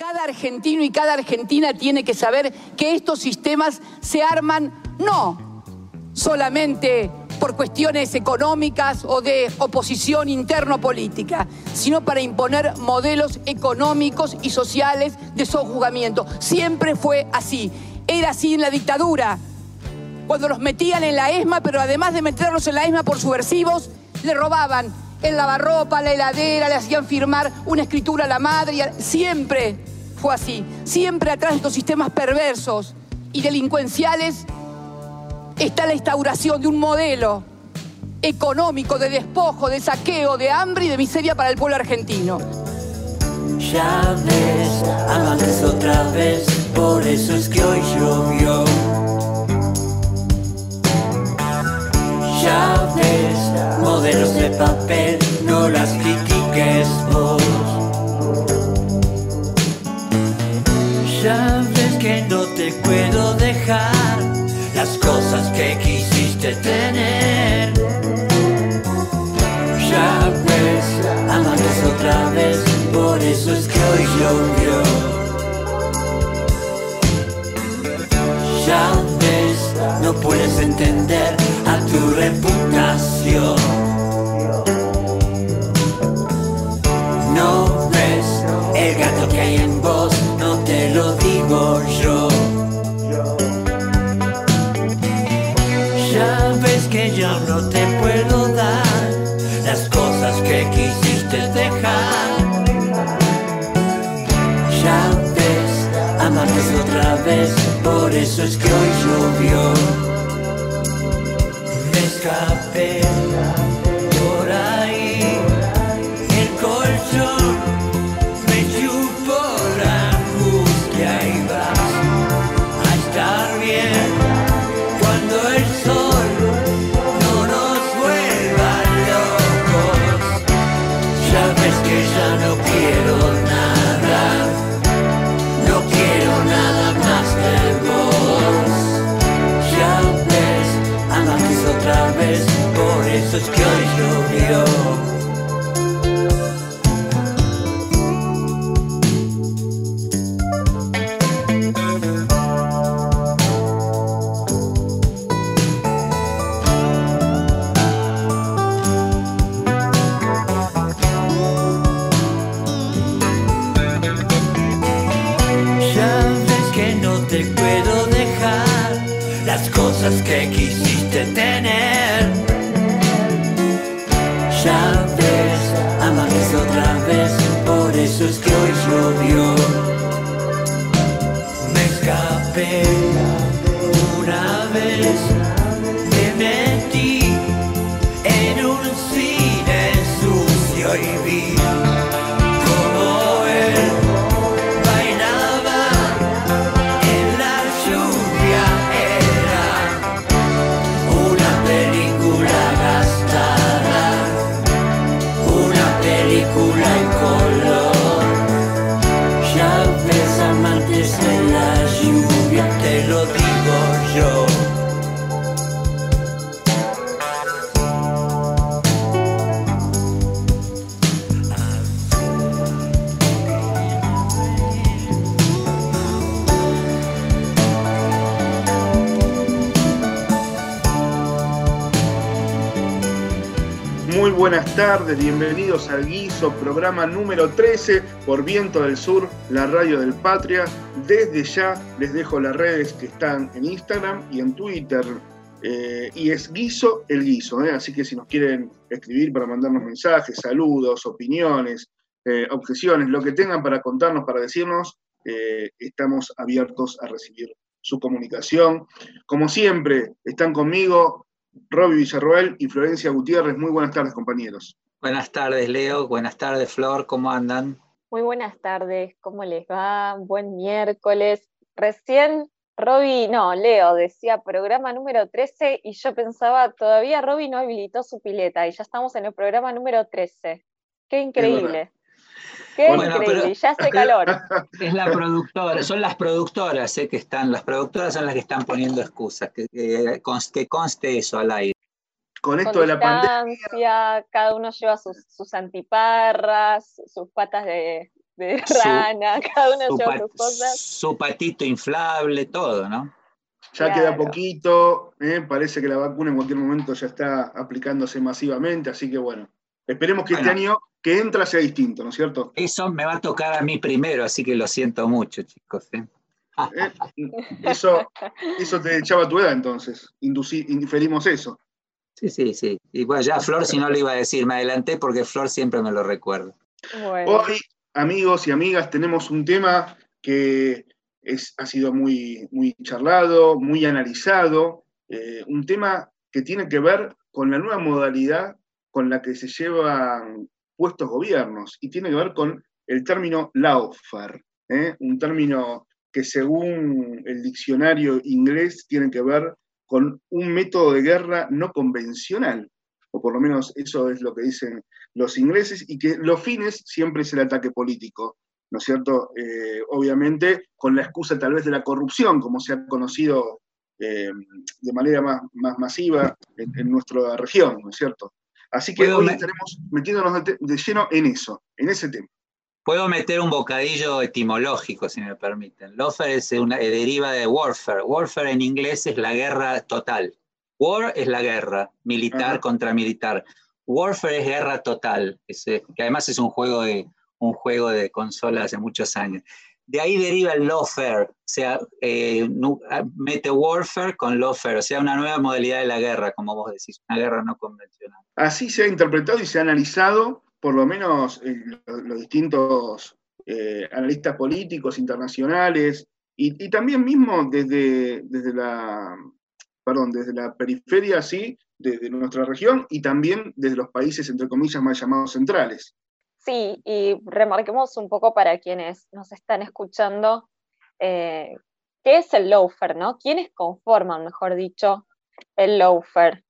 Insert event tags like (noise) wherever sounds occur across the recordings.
Cada argentino y cada argentina tiene que saber que estos sistemas se arman no solamente por cuestiones económicas o de oposición interno-política, sino para imponer modelos económicos y sociales de sojuzgamiento. Siempre fue así. Era así en la dictadura, cuando los metían en la ESMA, pero además de meterlos en la ESMA por subversivos, le robaban el lavarropa, la heladera, le hacían firmar una escritura a la madre. Siempre fue así. Siempre atrás de estos sistemas perversos y delincuenciales está la instauración de un modelo económico de despojo, de saqueo, de hambre y de miseria para el pueblo argentino. Amantes otra vez, por eso es que hoy llovió. Ya ves, modelos de papel, no las critiques vos. Ya ves que no te puedo dejar las cosas que quisiste tener. Ya ves, amantes otra vez, por eso es que hoy llovió. Ya ves, no puedes entender a tu reputación. No ves el gato que hay en vos, no te lo digo yo. Por eso es que hoy llovió. Programa número 13 por Viento del Sur, la radio del Patria. Desde ya les dejo las redes que están en Instagram y en Twitter. eh, y es Guiso el Guiso, ¿eh? así que si nos quieren escribir para mandarnos mensajes, saludos, opiniones, eh, objeciones, lo que tengan para contarnos, para decirnos, estamos abiertos a recibir su comunicación. Como siempre, están conmigo Roby Villarroel y Florencia Gutiérrez. Muy buenas tardes, compañeros. Buenas tardes, Leo. Buenas tardes, Flor. ¿Cómo andan? Muy buenas tardes, ¿cómo les va? Buen miércoles. Recién Roby, no, Leo decía programa número 13 y yo pensaba, todavía Roby no habilitó su pileta y ya estamos en el programa número 13. Qué increíble. Qué Bueno, increíble, pero- ya hace calor. (laughs) Es la productora, son las productoras eh, que están, las productoras son las que están poniendo excusas, que, que conste eso al aire. Con Con esto de la pandemia, distancia, cada uno lleva sus, sus antiparras, sus patas de, de Su- (laughs) rana, cada uno Su, lleva sus cosas. su patito inflable, todo, ¿no? Ya queda poquito, ¿eh? parece que la vacuna en cualquier momento ya está aplicándose masivamente, así que bueno, esperemos que este año que entra sea distinto, ¿no es cierto? Eso me va a tocar a mí primero, así que lo siento mucho, chicos. ¿eh? ¿Eh? Eso, eso te echaba tu edad entonces, inducí- inferimos eso. Sí, sí, sí. Y bueno, ya Flor, si no lo iba a decir, me adelanté porque Flor siempre me lo recuerda. Bueno, Hoy, amigos y amigas, tenemos un tema que es, ha sido muy, muy charlado, muy analizado, eh, un tema que tiene que ver con la nueva modalidad con la que se llevan puestos gobiernos y tiene que ver con el término lawfare, ¿eh? un término que según el diccionario inglés tiene que ver con un método de guerra no convencional, o por lo menos eso es lo que dicen los ingleses, y que los fines siempre es el ataque político, ¿no es cierto? Eh, obviamente con la excusa tal vez de la corrupción, como se ha conocido eh, de manera más, más masiva en, en nuestra región, ¿no es cierto? Así que hoy estaremos metiéndonos de, de lleno en eso, en ese tema. Puedo meter un bocadillo etimológico, si me permiten. Lawfare es una, eh, deriva de warfare. Warfare en inglés es la guerra total. War es la guerra, militar Ajá. contra militar. Warfare es guerra total, es, que además es un juego de, un juego de consola hace muchos años. De ahí deriva el lawfare, o sea, eh, ah, mete warfare con lawfare, o sea, una nueva modalidad de la guerra, como vos decís, una guerra no convencional. Así se ha interpretado y se ha analizado, por lo menos eh, los, distintos eh, analistas políticos internacionales y, también mismo desde, desde, la, perdón, desde la periferia, sí, de, de nuestra región y también desde los países, entre comillas, más llamados centrales. sí, y remarquemos un poco para quienes nos están escuchando, eh, ¿qué es el loafer, no? ¿Quiénes conforman, mejor dicho, el loafer?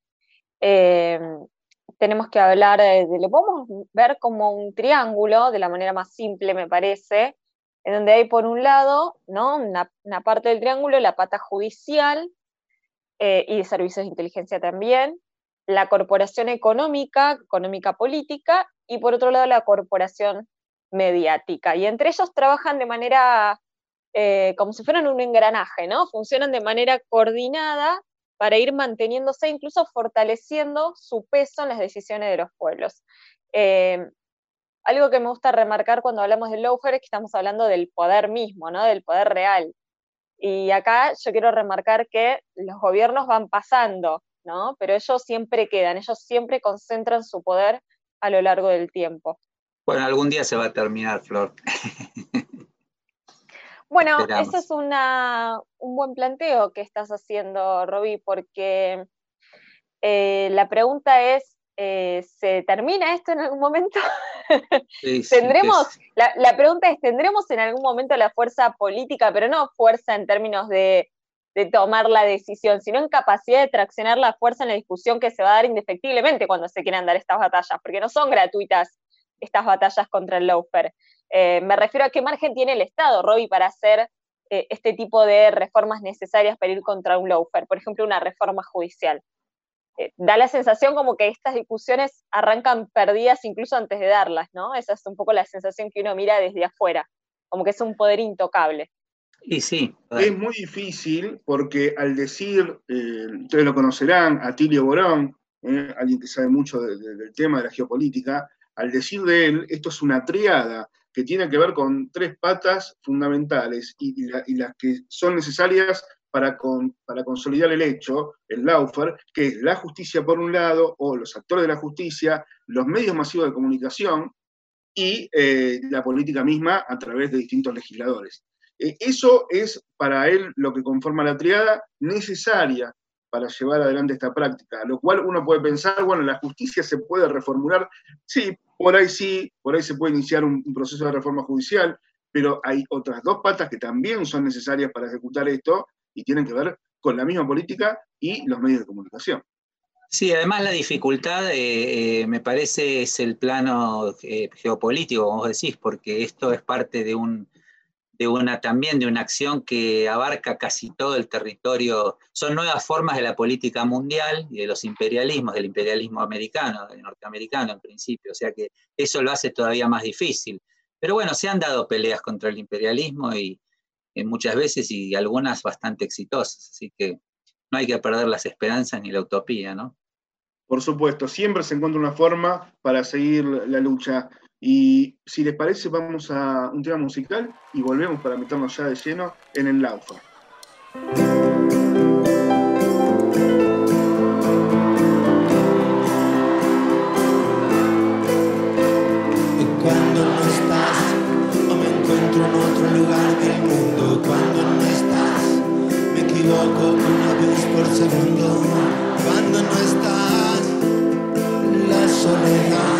Tenemos que hablar de, lo podemos ver como un triángulo, de la manera más simple, me parece, en donde hay por un lado, ¿no? Una, una parte del triángulo, la pata judicial eh, y de servicios de inteligencia también, la corporación económica, económica política, y por otro lado la corporación mediática. Y entre ellos trabajan de manera eh, como si fueran un engranaje, ¿no? Funcionan de manera coordinada para ir manteniéndose, incluso fortaleciendo su peso en las decisiones de los pueblos. Eh, algo que me gusta remarcar cuando hablamos del lawfare es que estamos hablando del poder mismo, ¿no? Del poder real. Y acá yo quiero remarcar que los gobiernos van pasando, ¿no? Pero ellos siempre quedan, ellos siempre concentran su poder a lo largo del tiempo. Bueno, algún día se va a terminar, Flor. (laughs) Bueno, Esperamos. ese es una, un buen planteo que estás haciendo, Roby, porque eh, la pregunta es, eh, ¿se termina esto en algún momento? (laughs) Sí, sí, ¿Tendremos, es- la, la pregunta es, ¿tendremos en algún momento la fuerza política, pero no fuerza en términos de, de tomar la decisión, sino en capacidad de traccionar la fuerza en la discusión que se va a dar indefectiblemente cuando se quieran dar estas batallas, porque no son gratuitas estas batallas contra el lawfare. Eh, me refiero a qué margen tiene el Estado, Roby, para hacer eh, este tipo de reformas necesarias para ir contra un lawfare, por ejemplo, una reforma judicial. Eh, da la sensación como que estas discusiones arrancan perdidas incluso antes de darlas, ¿no? Esa es un poco la sensación que uno mira desde afuera, como que es un poder intocable. Y sí, Es muy difícil porque al decir, eh, ustedes lo conocerán, Atilio Borón, eh, alguien que sabe mucho de- de- del tema de la geopolítica, al decir de él, esto es una triada que tiene que ver con tres patas fundamentales y, y la- y las que son necesarias para, para consolidar el hecho, el lawfare, que es la justicia por un lado, o los actores de la justicia, los medios masivos de comunicación y eh, la política misma a través de distintos legisladores. Eh, Eso es para él lo que conforma la triada necesaria para llevar adelante esta práctica, lo cual uno puede pensar, bueno, la justicia se puede reformular, sí, por ahí sí, por ahí se puede iniciar un, proceso de reforma judicial, pero hay otras dos patas que también son necesarias para ejecutar esto y tienen que ver con la misma política y los medios de comunicación. Sí, además la dificultad, eh, eh, me parece, es el plano eh, geopolítico, como vos decís, porque esto es parte de un de una también de una acción que abarca casi todo el territorio. Son nuevas formas de la política mundial y de los imperialismos, del imperialismo americano, del norteamericano en principio. O sea que eso lo hace todavía más difícil. Pero bueno, se han dado peleas contra el imperialismo y, muchas veces y algunas bastante exitosas, así que no hay que perder las esperanzas ni la utopía, ¿no? Por supuesto, siempre se encuentra una forma para seguir la lucha. Y si les parece, vamos a un tema musical y volvemos para meternos ya de lleno en el Laufa. Cuando no estás, o me encuentro en otro lugar del mundo. Cuando no estás, me equivoco una vez por segundo. Cuando no estás, la soledad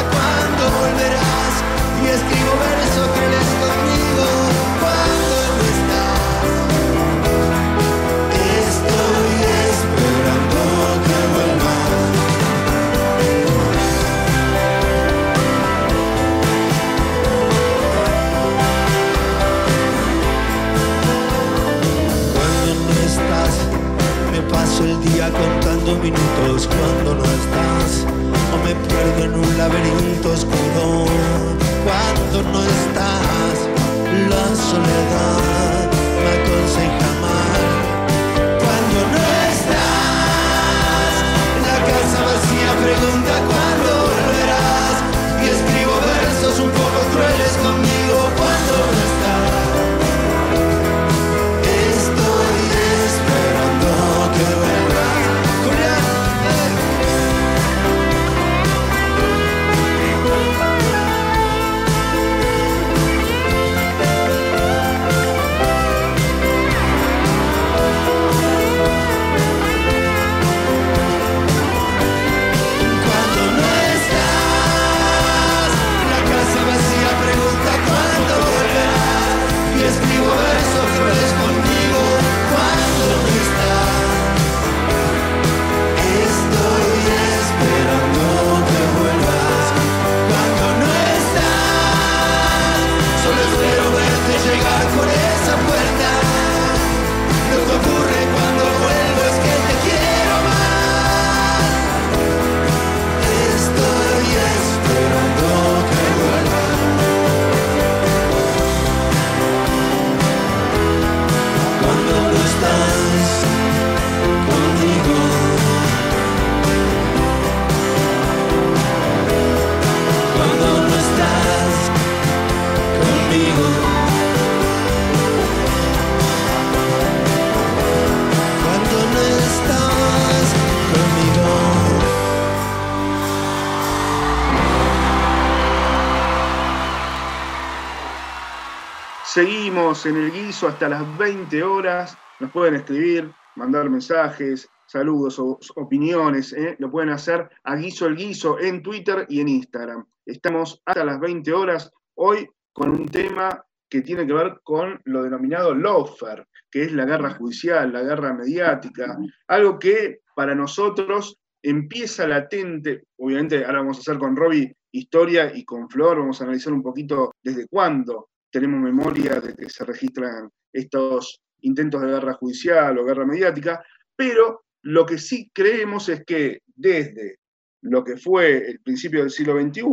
Seguimos en el guiso hasta las 20 horas. Nos pueden escribir, mandar mensajes, saludos o opiniones. ¿eh? Lo pueden hacer a Guiso el Guiso en Twitter y en Instagram. Estamos hasta las 20 horas hoy con un tema que tiene que ver con lo denominado lawfare, que es la guerra judicial, la guerra mediática, algo que para nosotros empieza latente, obviamente ahora vamos a hacer con Robbie historia y con Flor vamos a analizar un poquito desde cuándo tenemos memoria de que se registran estos intentos de guerra judicial o guerra mediática, pero lo que sí creemos es que desde lo que fue el principio del siglo XXI,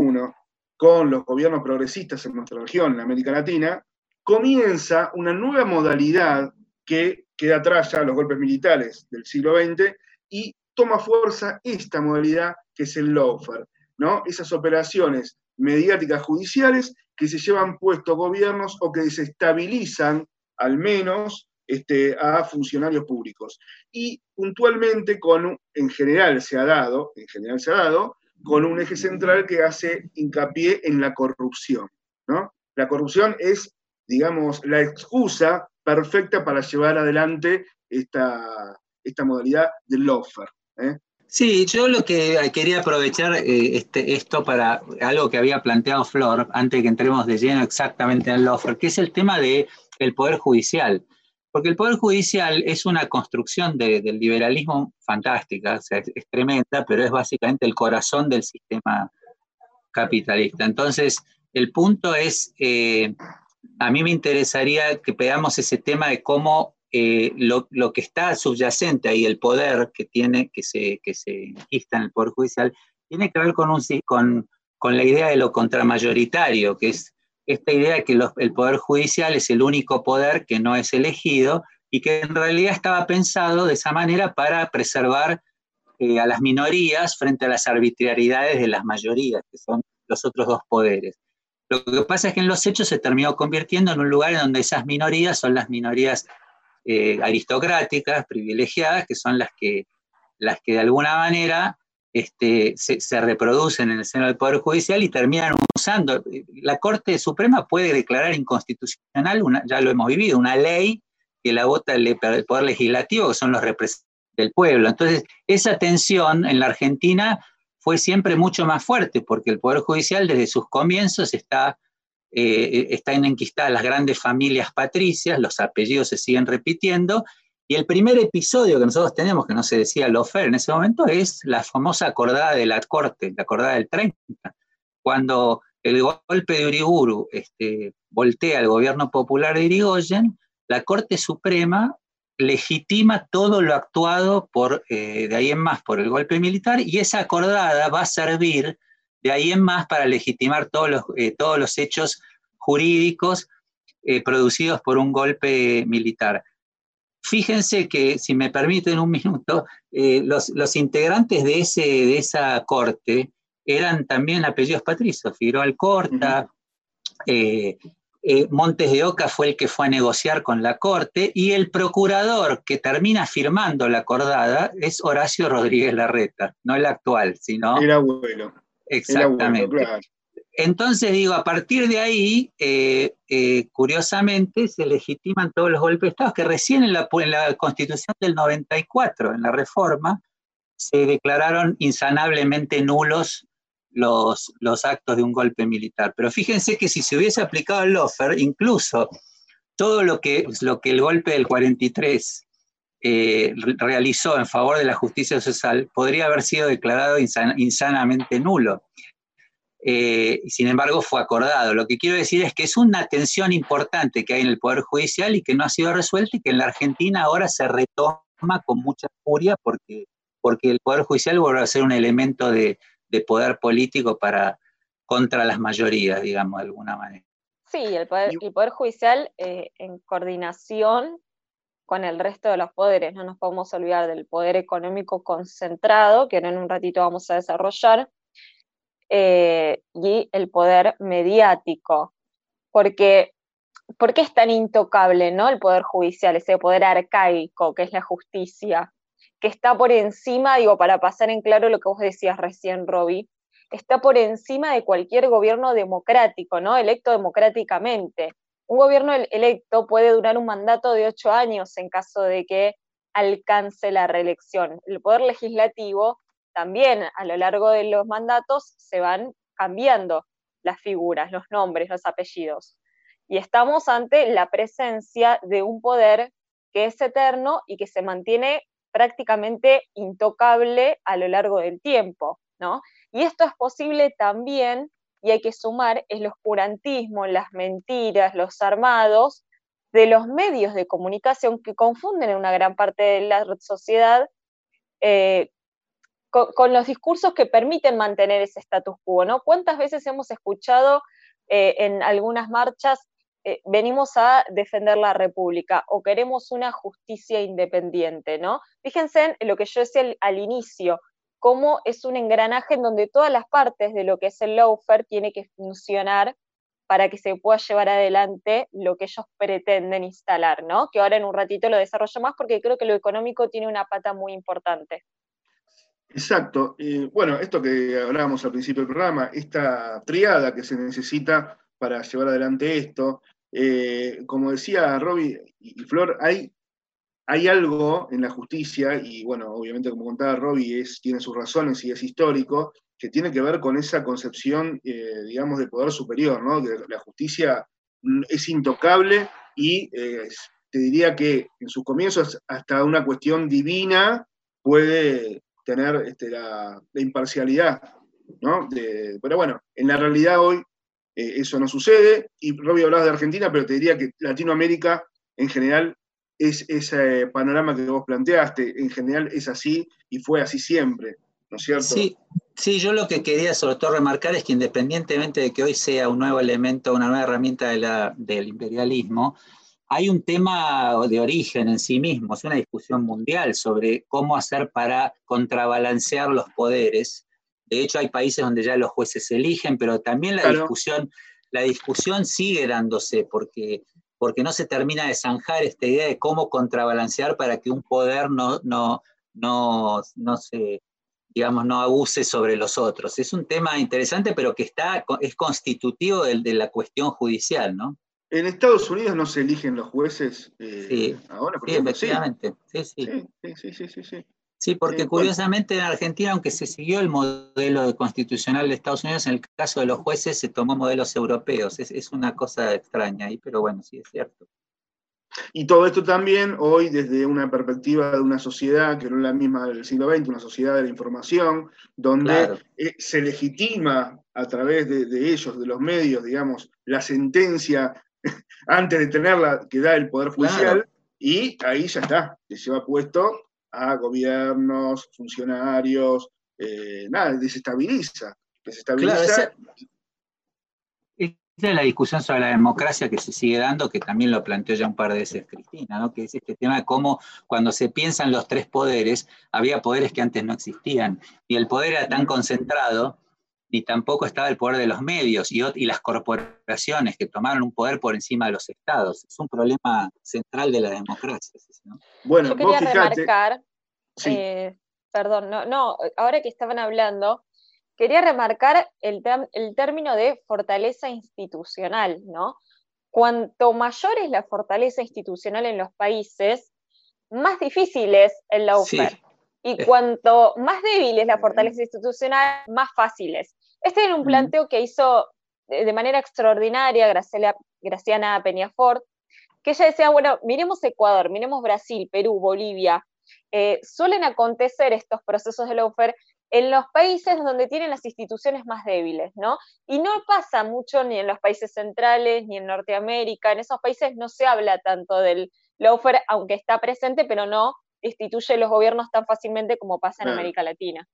con los gobiernos progresistas en nuestra región, en América Latina, comienza una nueva modalidad que queda atrás ya los golpes militares del siglo XX y toma fuerza esta modalidad que es el lawfare, ¿no? Esas operaciones mediáticas judiciales que se llevan puestos gobiernos o que desestabilizan al menos este, a funcionarios públicos. Y puntualmente, con, en general se ha dado, en general se ha dado, con un eje central que hace hincapié en la corrupción. ¿no? La corrupción es, digamos, la excusa perfecta para llevar adelante esta, esta modalidad del lawfare. ¿eh? Sí, yo lo que quería aprovechar eh, este, esto para algo que había planteado Flor, antes de que entremos de lleno exactamente en el lawfare, que es el tema del el Poder Judicial. Porque el Poder Judicial es una construcción del liberalismo fantástica, o sea, es, tremenda, pero es básicamente el corazón del sistema capitalista. Entonces, el punto es, eh, a mí me interesaría que veamos ese tema de cómo eh, lo, que está subyacente ahí, el poder que tiene, que se, que se en el Poder Judicial, tiene que ver con, un, con, con la idea de lo contramayoritario, que es esta idea de que el Poder Judicial es el único poder que no es elegido y que en realidad estaba pensado de esa manera para preservar eh, a las minorías frente a las arbitrariedades de las mayorías, que son los otros dos poderes. Lo que pasa es que en los hechos se terminó convirtiendo en un lugar en donde esas minorías son las minorías eh, aristocráticas, privilegiadas, que son las que, las que de alguna manera este, se, reproducen en el seno del Poder Judicial y terminan usando. La Corte Suprema puede declarar inconstitucional, ya lo hemos vivido, una ley que la vota el, Poder Legislativo, que son los representantes del pueblo. Entonces, esa tensión en la Argentina fue siempre mucho más fuerte, porque el Poder Judicial desde sus comienzos está, eh, están enquistadas las grandes familias patricias, los apellidos se siguen repitiendo, y el primer episodio que nosotros tenemos, que no se decía Lofer en ese momento, es la famosa acordada de la Corte, la acordada del 30, cuando el golpe de Uriburu este, voltea al gobierno popular de Irigoyen, la Corte Suprema legitima todo lo actuado por, eh, de ahí en más por el golpe militar y esa acordada va a servir de ahí en más para legitimar todos los, eh, todos los hechos jurídicos eh, producidos por un golpe militar. Fíjense que, si me permiten un (laughs) minuto, eh, los, integrantes de, ese, de esa corte eran también apellidos patricios, Figueroa Alcorta, Montes de Oca fue el que fue a negociar con la corte y el procurador que termina firmando la acordada es Horacio Rodríguez Larreta, no el actual, sino... Era abuelo. Exactamente. Entonces digo, a partir de ahí, eh, eh, curiosamente, se legitiman todos los golpes de Estado, que recién en la, Constitución del 94, en la reforma, se declararon insanablemente nulos los, los actos de un golpe militar. Pero fíjense que si se hubiese aplicado el Lofer, incluso todo lo que, lo que el golpe del 43 eh, realizó en favor de la justicia social podría haber sido declarado insanamente nulo. Eh, sin embargo fue acordado. Lo que quiero decir es que es una tensión importante que hay en el Poder Judicial y que no ha sido resuelta y que en la Argentina ahora se retoma con mucha furia porque, porque el Poder Judicial vuelve a ser un elemento de, poder político para, contra las mayorías, digamos, de alguna manera. Sí, el Poder, el poder Judicial eh, en coordinación con el resto de los poderes, no nos podemos olvidar del poder económico concentrado, que en un ratito vamos a desarrollar, eh, y el poder mediático. Porque, ¿Por qué es tan intocable ¿no? el poder judicial, ese poder arcaico que es la justicia? Que está por encima, digo, para pasar en claro lo que vos decías recién, Roby, está por encima de cualquier gobierno democrático, ¿no? Electo democráticamente. Un gobierno electo puede durar un mandato de ocho años en caso de que alcance la reelección. El poder legislativo también a lo largo de los mandatos se van cambiando las figuras, los nombres, los apellidos. Y estamos ante la presencia de un poder que es eterno y que se mantiene prácticamente intocable a lo largo del tiempo, ¿no? Y esto es posible también, y hay que sumar, el oscurantismo, las mentiras, los armados de los medios de comunicación que confunden en una gran parte de la sociedad eh, con, los discursos que permiten mantener ese status quo, ¿no? ¿Cuántas veces hemos escuchado eh, en algunas marchas, eh, venimos a defender la República o queremos una justicia independiente, ¿no? Fíjense en lo que yo decía al, inicio, cómo es un engranaje en donde todas las partes de lo que es el lawfare tiene que funcionar para que se pueda llevar adelante lo que ellos pretenden instalar, ¿no? Que ahora en un ratito lo desarrollo más porque creo que lo económico tiene una pata muy importante. Exacto. bueno, esto que hablábamos al principio del programa, esta triada que se necesita para llevar adelante esto, eh, como decía Robbie y Flor, hay, hay algo en la justicia, y bueno, obviamente como contaba Robbie, tiene sus razones y es histórico, que tiene que ver con esa concepción, eh, digamos, de poder superior, ¿no? Que la justicia es intocable y eh, te diría que en sus comienzos hasta una cuestión divina puede tener este, la, imparcialidad, ¿no? pero bueno, en la realidad hoy eh, eso no sucede, y Robbie hablaba de Argentina, pero te diría que Latinoamérica en general es ese panorama que vos planteaste, en general es así y fue así siempre, ¿no es cierto? Sí, sí, yo lo que quería sobre todo remarcar es que independientemente de que hoy sea un nuevo elemento, una nueva herramienta del imperialismo, hay un tema de origen en sí mismo, es una discusión mundial sobre cómo hacer para contrabalancear los poderes. De hecho, hay países donde ya los jueces eligen, pero también la, discusión, la discusión sigue dándose porque, porque no se termina de zanjar esta idea de cómo contrabalancear para que un poder no, no, no, no se digamos, no abuse sobre los otros. Es un tema interesante, pero que está, es constitutivo de, de la cuestión judicial, ¿no? En Estados Unidos no se eligen los jueces eh, sí, ahora, sí, efectivamente. Sí. Sí, sí. sí, sí, sí, porque curiosamente en Argentina, aunque se siguió el modelo constitucional de Estados Unidos, en el caso de los jueces se tomó modelos europeos. Es, es una cosa extraña ahí, pero bueno, sí es cierto. Y todo esto también hoy desde una perspectiva de una sociedad que no es la misma del siglo XX, una sociedad de la información, donde eh, se legitima a través de, de, ellos, de los medios, digamos, la sentencia (laughs) antes de tenerla que da el Poder Judicial, y ahí ya está, se lleva puesto a gobiernos, funcionarios, eh, nada, desestabiliza. desestabiliza. esa es la discusión sobre la democracia que se sigue dando, que también lo planteó ya un par de veces Cristina, ¿no? que es este tema de cómo cuando se piensan los tres poderes, había poderes que antes no existían, y el poder era tan concentrado ni tampoco estaba el poder de los medios y, y, las corporaciones que tomaron un poder por encima de los estados. Es un problema central de la democracia. Bueno, Yo quería remarcar, eh, perdón, no, no, ahora que estaban hablando, quería remarcar el, el término de fortaleza institucional, ¿no? Cuanto mayor es la fortaleza institucional en los países, más difícil es el lawfare. Y cuanto más débil es la fortaleza institucional, más fácil es. Este era un planteo que hizo de manera extraordinaria Graciela, Graciana Peñafort, que ella decía, bueno, miremos Ecuador, miremos Brasil, Perú, Bolivia. Eh, suelen acontecer estos procesos de lawfare en los países donde tienen las instituciones más débiles, ¿no? Y no pasa mucho ni en los países centrales, ni en Norteamérica, en esos países no se habla tanto del lawfare, aunque está presente, pero no destituye los gobiernos tan fácilmente como pasa en América Latina.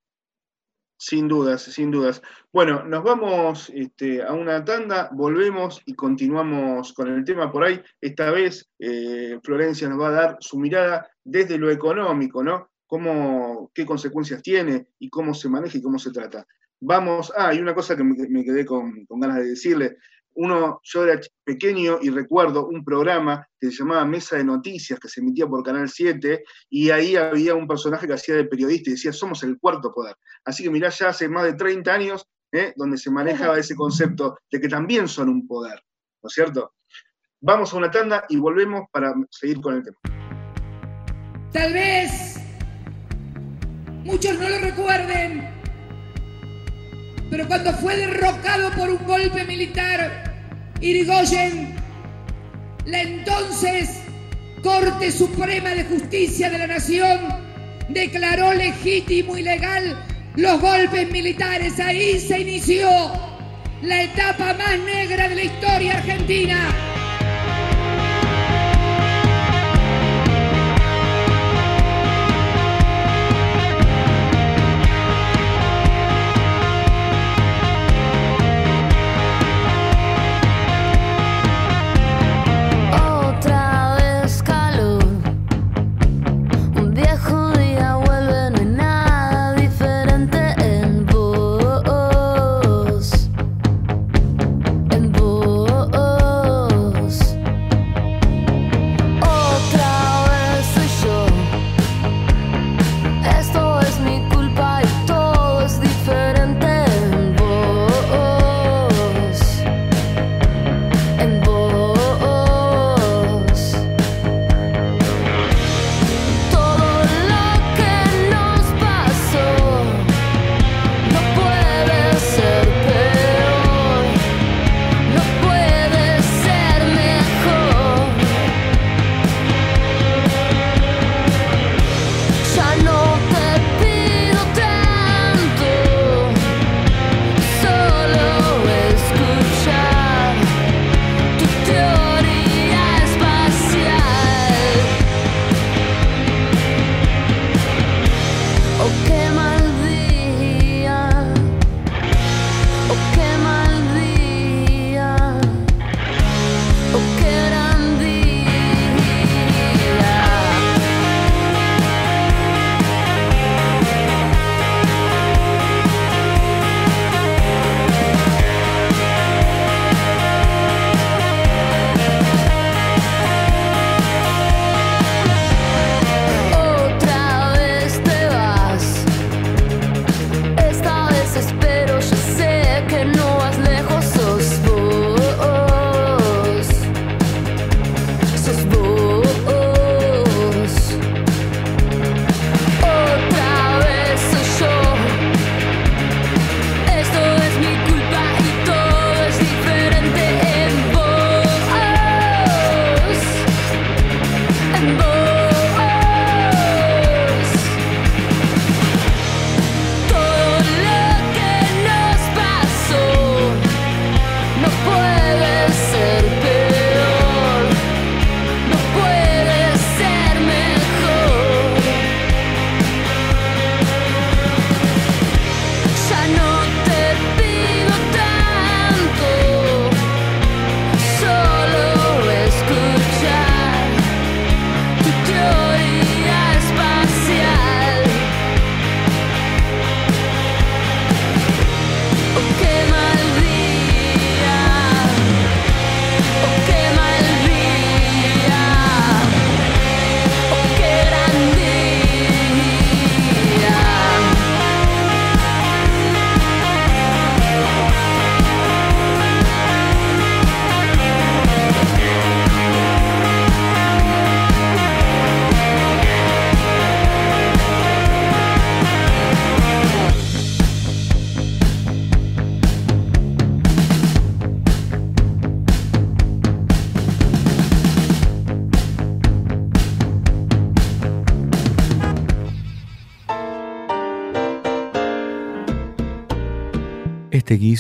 Sin dudas, sin dudas. Bueno, nos vamos este, a una tanda, volvemos y continuamos con el tema por ahí. Esta vez eh, Florencia nos va a dar su mirada desde lo económico, ¿no? Cómo, qué consecuencias tiene y cómo se maneja y cómo se trata. Vamos, ah, hay una cosa que me, quedé con, con, ganas de decirle uno, yo era pequeño y recuerdo un programa que se llamaba Mesa de Noticias, que se emitía por Canal 7, y ahí había un personaje que hacía de periodista y decía, somos el cuarto poder. Así que mirá, ya hace más de 30 años, ¿eh? donde se manejaba ese concepto de que también son un poder, ¿no es cierto? Vamos a una tanda y volvemos para seguir con el tema. Tal vez muchos no lo recuerden, pero cuando fue derrocado por un golpe militar, Irigoyen, la entonces Corte Suprema de Justicia de la Nación declaró legítimo y legal los golpes militares. Ahí se inició la etapa más negra de la historia argentina.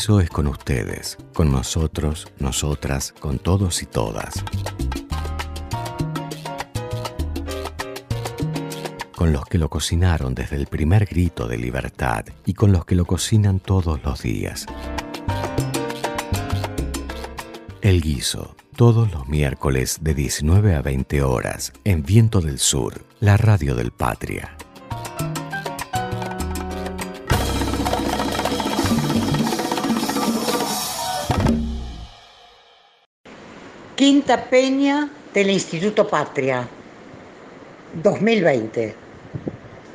Guiso es con ustedes, con nosotros, nosotras, con todos y todas. Con los que lo cocinaron desde el primer grito de libertad y con los que lo cocinan todos los días. El guiso, todos los miércoles de 19 a 20 horas en Viento del Sur, la radio del Patria. Quinta Peña del Instituto Patria, 2020,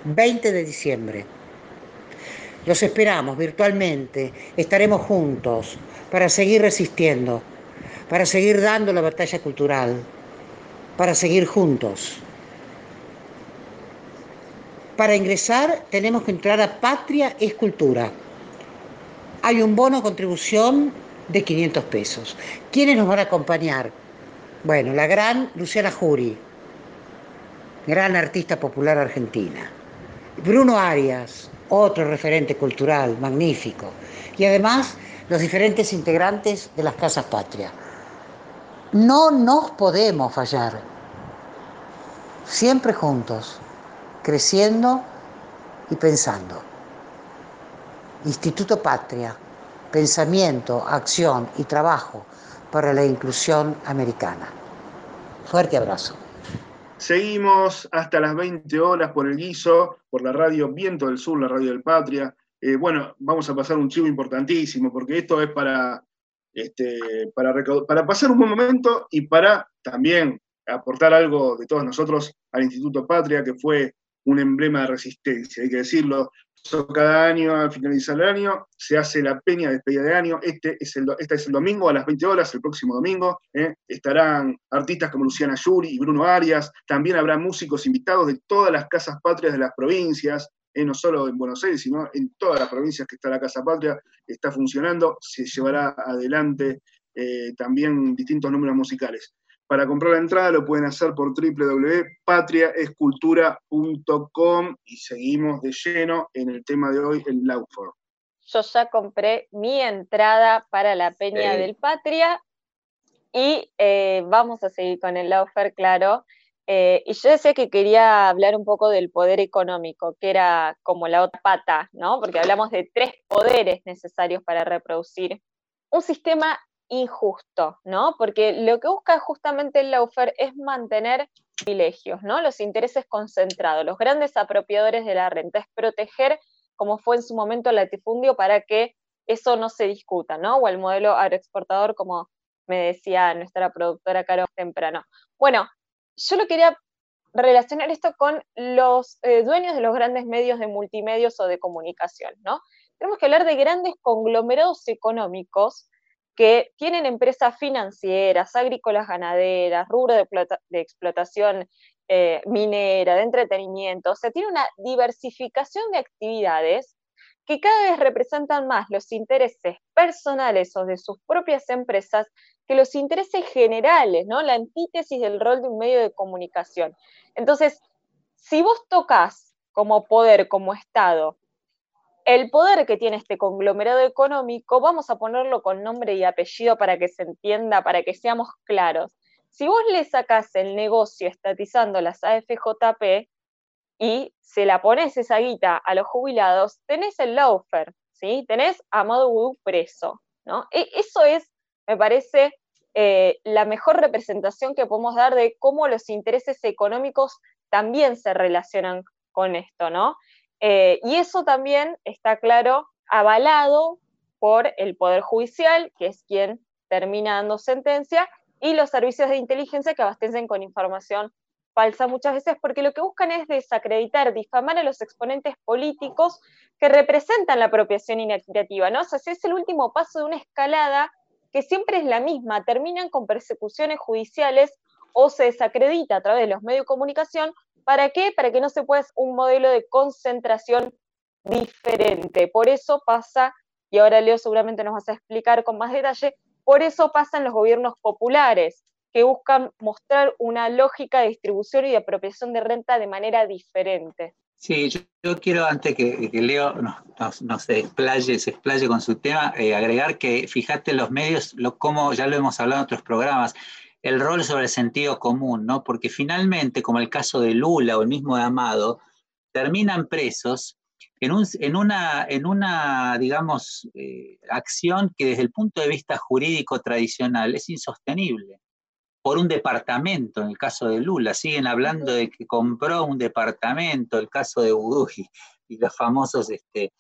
20 de diciembre. Los esperamos virtualmente, estaremos juntos para seguir resistiendo, para seguir dando la batalla cultural, para seguir juntos. Para ingresar tenemos que entrar a Patria Escultura. Hay un bono contribución de 500 pesos. ¿Quiénes nos van a acompañar? Bueno, la gran Luciana Jury, gran artista popular argentina. Bruno Arias, otro referente cultural magnífico. Y además los diferentes integrantes de las Casas Patria. No nos podemos fallar. Siempre juntos, creciendo y pensando. Instituto Patria pensamiento, acción y trabajo para la inclusión americana. Fuerte abrazo. Seguimos hasta las 20 horas por el guiso, por la radio Viento del Sur, la radio del Patria. Eh, bueno, vamos a pasar un chivo importantísimo, porque esto es para, este, para, para pasar un buen momento y para también aportar algo de todos nosotros al Instituto Patria, que fue un emblema de resistencia, hay que decirlo cada año, al finalizar el año, se hace la peña de despedida de año. Este es el, este es el domingo a las 20 horas, el próximo domingo. ¿eh? Estarán artistas como Luciana Yuri y Bruno Arias. También habrá músicos invitados de todas las casas patrias de las provincias. ¿eh? no solo en Buenos Aires, sino en todas las provincias que está la Casa Patria, está funcionando, se llevará adelante eh, también distintos números musicales. Para comprar la entrada lo pueden hacer por www.patriaescultura.com y seguimos de lleno en el tema de hoy, el Laufor. Yo ya compré mi entrada para la Peña del Patria y eh, vamos a seguir con el Laufer, claro. Eh, y yo decía que quería hablar un poco del poder económico, que era como la otra pata, ¿no? Porque hablamos de tres poderes necesarios para reproducir un sistema injusto, ¿no? Porque lo que busca justamente el lawfare es mantener privilegios, ¿no? Los intereses concentrados, los grandes apropiadores de la renta, es proteger, como fue en su momento el latifundio, para que eso no se discuta, ¿no? O el modelo agroexportador, como me decía nuestra productora Caro temprano. Bueno, yo lo quería relacionar esto con los eh, dueños de los grandes medios de multimedios o de comunicación, ¿no? Tenemos que hablar de grandes conglomerados económicos que tienen empresas financieras, agrícolas, ganaderas, rubro de, explotación eh, minera, de entretenimiento, o sea, tiene una diversificación de actividades que cada vez representan más los intereses personales o de sus propias empresas que los intereses generales, ¿no? La antítesis del rol de un medio de comunicación. Entonces, si vos tocas como poder, como Estado, el poder que tiene este conglomerado económico, vamos a ponerlo con nombre y apellido para que se entienda, para que seamos claros. Si vos le sacás el negocio estatizando las AFJP y se la pones esa guita a los jubilados, tenés el lawfare, ¿sí? Tenés a Madu preso, ¿no? E, eso es, me parece, eh, la mejor representación que podemos dar de cómo los intereses económicos también se relacionan con esto, ¿no? Eh, y eso también está claro, avalado por el Poder Judicial, que es quien termina dando sentencia, y los servicios de inteligencia que abastecen con información falsa muchas veces, porque lo que buscan es desacreditar, difamar a los exponentes políticos que representan la apropiación inequitativa, ¿no? O sea, es el último paso de una escalada que siempre es la misma, terminan con persecuciones judiciales o se desacredita a través de los medios de comunicación ¿Para qué? Para que no se pueda un modelo de concentración diferente. Por eso pasa, y ahora Leo seguramente nos vas a explicar con más detalle, por eso pasan los gobiernos populares, que buscan mostrar una lógica de distribución y de apropiación de renta de manera diferente. Sí, yo, quiero antes que, Leo nos, explaye, se explaye con su tema, eh, agregar que fíjate los medios, lo, como ya lo hemos hablado en otros programas, el rol sobre el sentido común, ¿no? Porque finalmente, como el caso de Lula o el mismo de Amado, terminan presos en, en, una, en una, digamos, eh, acción que desde el punto de vista jurídico tradicional es insostenible por un departamento, en el caso de Lula. Siguen hablando de que compró un departamento, el caso de Vudú y, los famosos, este,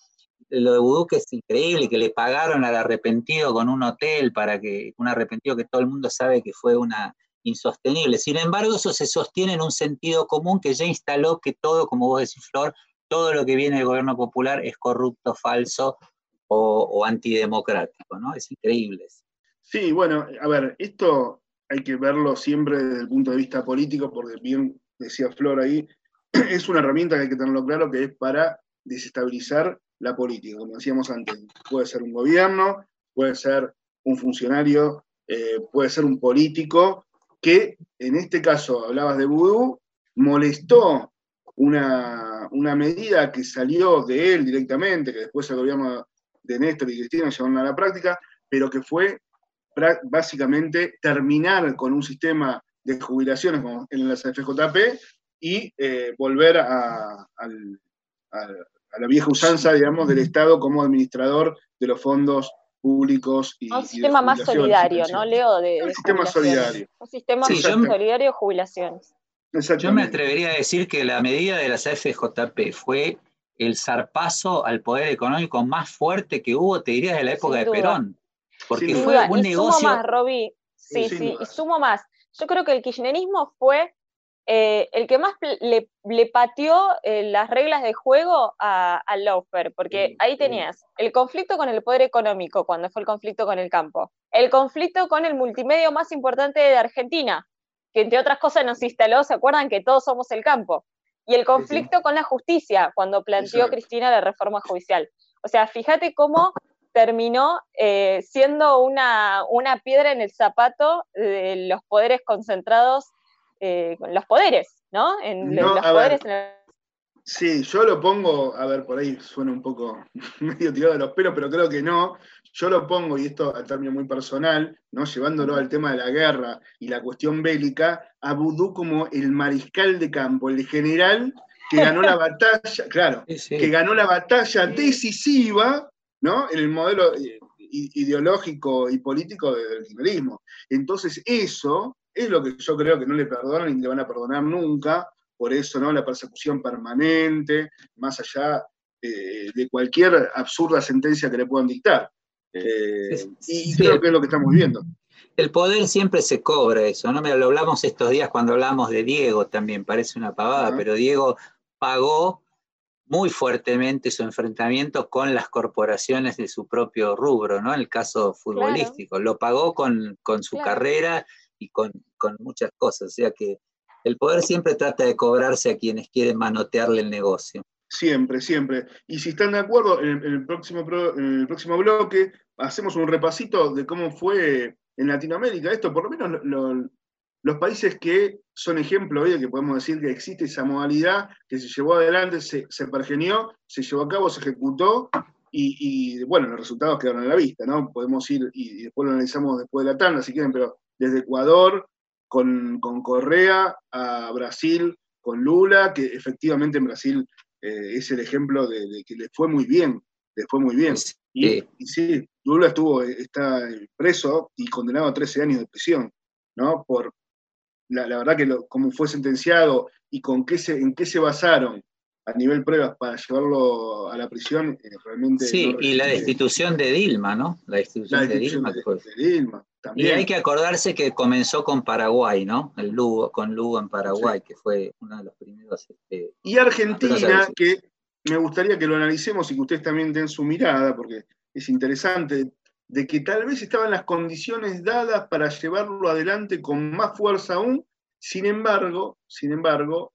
lo de Vudú que es increíble, que le pagaron al arrepentido con un hotel para que, un arrepentido que todo el mundo sabe que fue una insostenible. Sin embargo, eso se sostiene en un sentido común que ya instaló que todo, como vos decís, Flor, todo lo que viene del gobierno popular es corrupto, falso o, o antidemocrático, ¿no? Es increíble. Sí, bueno, a ver, esto hay que verlo siempre desde el punto de vista político, porque bien decía Flor ahí, (clears throat) es una herramienta que hay que tenerlo claro que es para desestabilizar la política, como decíamos antes. Puede ser un gobierno, puede ser un funcionario, eh, puede ser un político, que en este caso, hablabas de vudú, molestó una, una, medida que salió de él directamente, que después el gobierno de Néstor y Cristina llevaron a la práctica, pero que fue básicamente terminar con un sistema de jubilaciones en las FJP y eh, volver a, la vieja usanza, digamos, del Estado como administrador de los fondos públicos. Y, un sistema más solidario, ¿no, Leo? De, un sistema solidario. Un sistema solidario de jubilaciones. Yo me atrevería a decir que la medida de las FJP fue el zarpazo al poder económico más fuerte que hubo, te diría, desde la época de Perón. Porque fue un y negocio. Sumo más, Roby. Sí, sí, y sumo más. Yo creo que el kirchnerismo fue eh, el que más le, pateó eh, las reglas de juego al Laufer, porque ahí tenías el conflicto con el poder económico, cuando fue el conflicto con el campo, el conflicto con el multimedio más importante de Argentina, que entre otras cosas nos instaló, ¿se acuerdan que todos somos el campo? Y el conflicto con la justicia, cuando planteó Cristina la reforma judicial. O sea, fíjate cómo terminó eh, siendo una, una, piedra en el zapato de los poderes concentrados, eh, los poderes, ¿no? En los poderes Sí, yo lo pongo, a ver, por ahí suena un poco (laughs) medio tirado de los pelos, pero creo que no. Yo lo pongo, y esto a término muy personal, ¿no? llevándolo al tema de la guerra y la cuestión bélica, a Vudú como el mariscal de campo, el general que ganó la (laughs) batalla, claro, que ganó la batalla decisiva ¿no? en el modelo eh, ideológico y político del kirchnerismo. Entonces, eso es lo que yo creo que no le perdonan ni le van a perdonar nunca, por eso, ¿no? La persecución permanente, más allá eh, de cualquier absurda sentencia que le puedan dictar. Eh, y creo que es lo que estamos viendo. El poder siempre se cobra eso, ¿no? Lo hablamos estos días cuando hablamos de Diego también, parece una pavada, pero Diego pagó muy fuertemente su enfrentamiento con las corporaciones de su propio rubro, ¿no? En el caso futbolístico. Lo pagó con, su carrera y con, muchas cosas. O sea que el poder siempre trata de cobrarse a quienes quieren manotearle el negocio. Siempre, siempre. Y si están de acuerdo, en el, próximo, en el próximo bloque hacemos un repasito de cómo fue en Latinoamérica. Esto, por lo menos lo, los países que son ejemplo hoy de que podemos decir que existe esa modalidad que se llevó adelante, se, se pergenió, se llevó a cabo, se ejecutó y, bueno, los resultados quedaron a la vista, ¿no? Podemos ir y, después lo analizamos después de la tanda si quieren, pero desde Ecuador con, Correa a Brasil con Lula, que efectivamente en Brasil eh, es el ejemplo de, que le fue muy bien, le fue muy bien. Y, y sí, Lula estuvo, está preso y condenado a 13 años de prisión, ¿no? Por, la, verdad que lo, como fue sentenciado y con qué se, en qué se basaron a nivel pruebas para llevarlo a la prisión, eh, realmente... Sí, y la destitución de Dilma, ¿no? La destitución, de, Dilma, también. Y hay que acordarse que comenzó con Paraguay, ¿no? El Lugo, con Lugo en Paraguay, que fue uno de los primeros... Este, y Argentina, que me gustaría que lo analicemos y que ustedes también den su mirada, porque es interesante de que tal vez estaban las condiciones dadas para llevarlo adelante con más fuerza aún, sin embargo, sin embargo,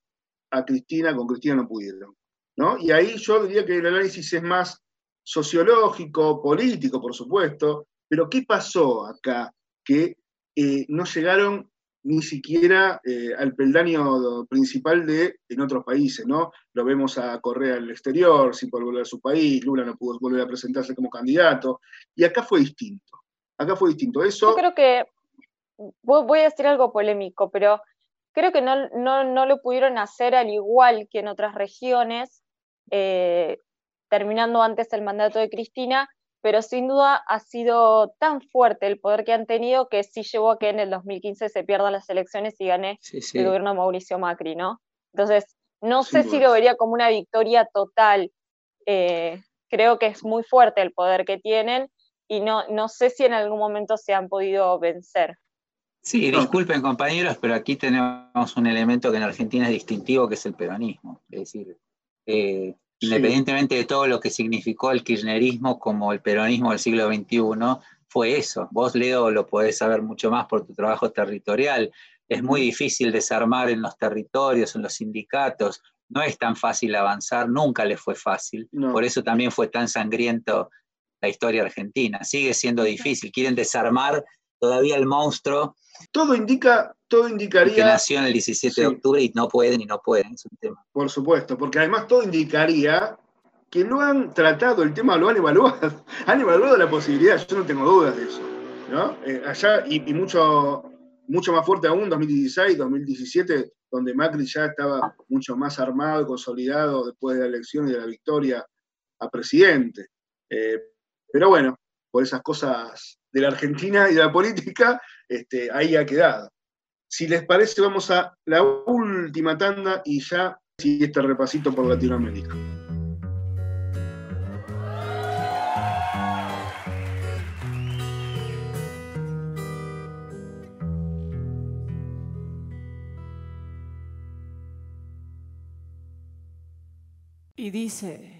a Cristina, con Cristina no pudieron. ¿no? Y ahí yo diría que el análisis es más sociológico, político, por supuesto, pero ¿qué pasó acá? Que eh, no llegaron ni siquiera eh, al peldaño principal de en otros países, ¿no? Lo vemos a Correa al exterior, sin poder volver a su país, Lula no pudo volver a presentarse como candidato, y acá fue distinto. Acá fue distinto. Eso. Yo creo que voy a decir algo polémico, pero creo que no, no, lo pudieron hacer al igual que en otras regiones, eh, terminando antes el mandato de Cristina, pero sin duda ha sido tan fuerte el poder que han tenido que sí llevó a que en el 2015 se pierdan las elecciones y gane el gobierno de Mauricio Macri, ¿no? Entonces, no sé si lo vería como una victoria total. Eh, creo que es muy fuerte el poder que tienen y no, no sé si en algún momento se han podido vencer. Sí, disculpen compañeros, pero aquí tenemos un elemento que en Argentina es distintivo, que es el peronismo. Es decir, eh, independientemente de todo lo que significó el kirchnerismo como el peronismo del siglo XXI, fue eso. Vos, Leo, lo podés saber mucho más por tu trabajo territorial. Es muy difícil desarmar en los territorios, en los sindicatos. No es tan fácil avanzar, nunca le fue fácil. Por eso también fue tan sangriento la historia argentina. Sigue siendo difícil. Quieren desarmar todavía el monstruo. Todo indica, todo indicaría. Que nació en el 17 de octubre y no pueden y no pueden, es un tema. Por supuesto, porque además todo indicaría que no han tratado el tema, lo han evaluado. (laughs) Han evaluado la posibilidad, yo no tengo dudas de eso. ¿no? Eh, allá, y, mucho, mucho más fuerte aún, 2016, 2017, donde Macri ya estaba mucho más armado y consolidado después de la elección y de la victoria a presidente. Eh, pero bueno, por esas cosas de la Argentina y de la política, este, ahí ha quedado. Si les parece, vamos a la última tanda y ya sigue este repasito por Latinoamérica. Y dice...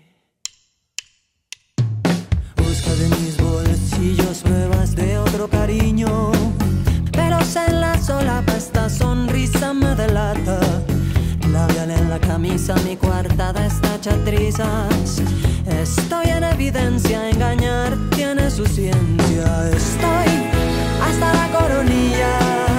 mis bolsillos pruebas de otro cariño. Pero en la solapa esta sonrisa me delata. Labial en la camisa, mi coartada está chatrizas. Estoy en evidencia, engañar tiene su ciencia. Estoy hasta la coronilla.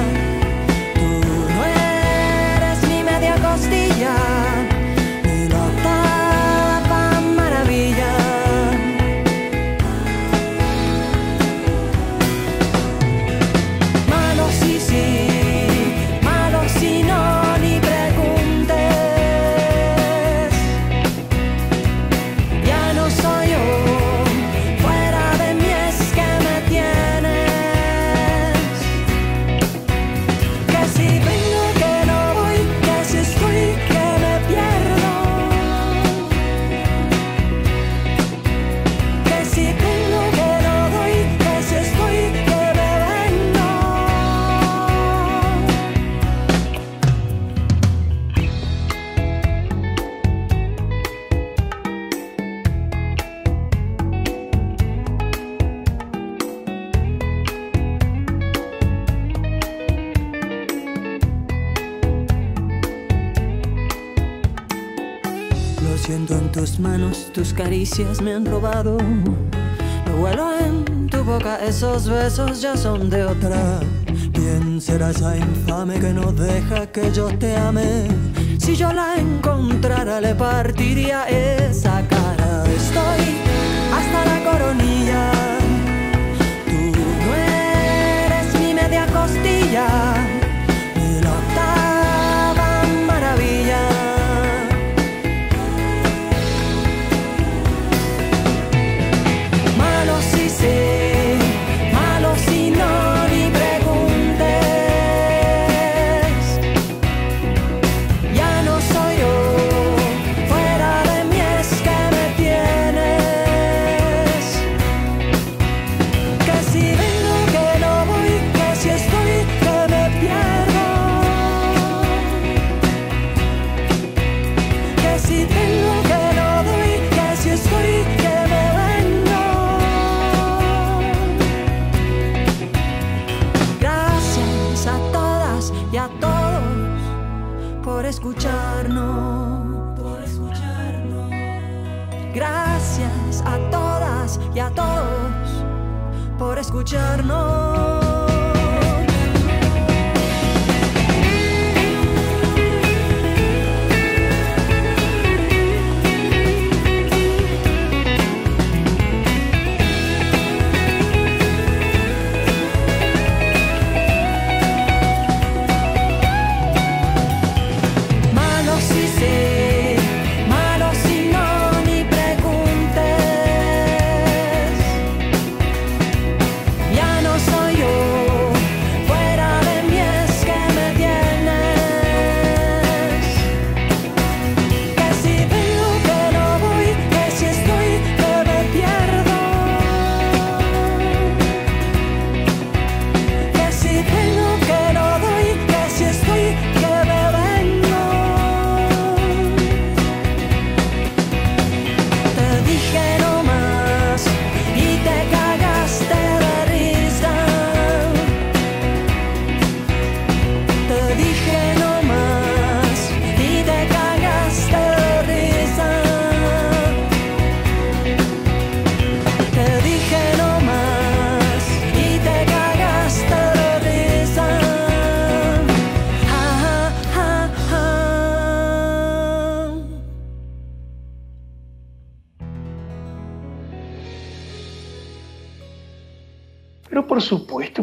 Caricias me han robado. Lo vuelo en tu boca, esos besos ya son de otra. ¿Quién será esa infame que no deja que yo te ame? Si yo la encontrara, le partiría esa cara. Estoy hasta la coronilla. Tú no eres mi media costilla.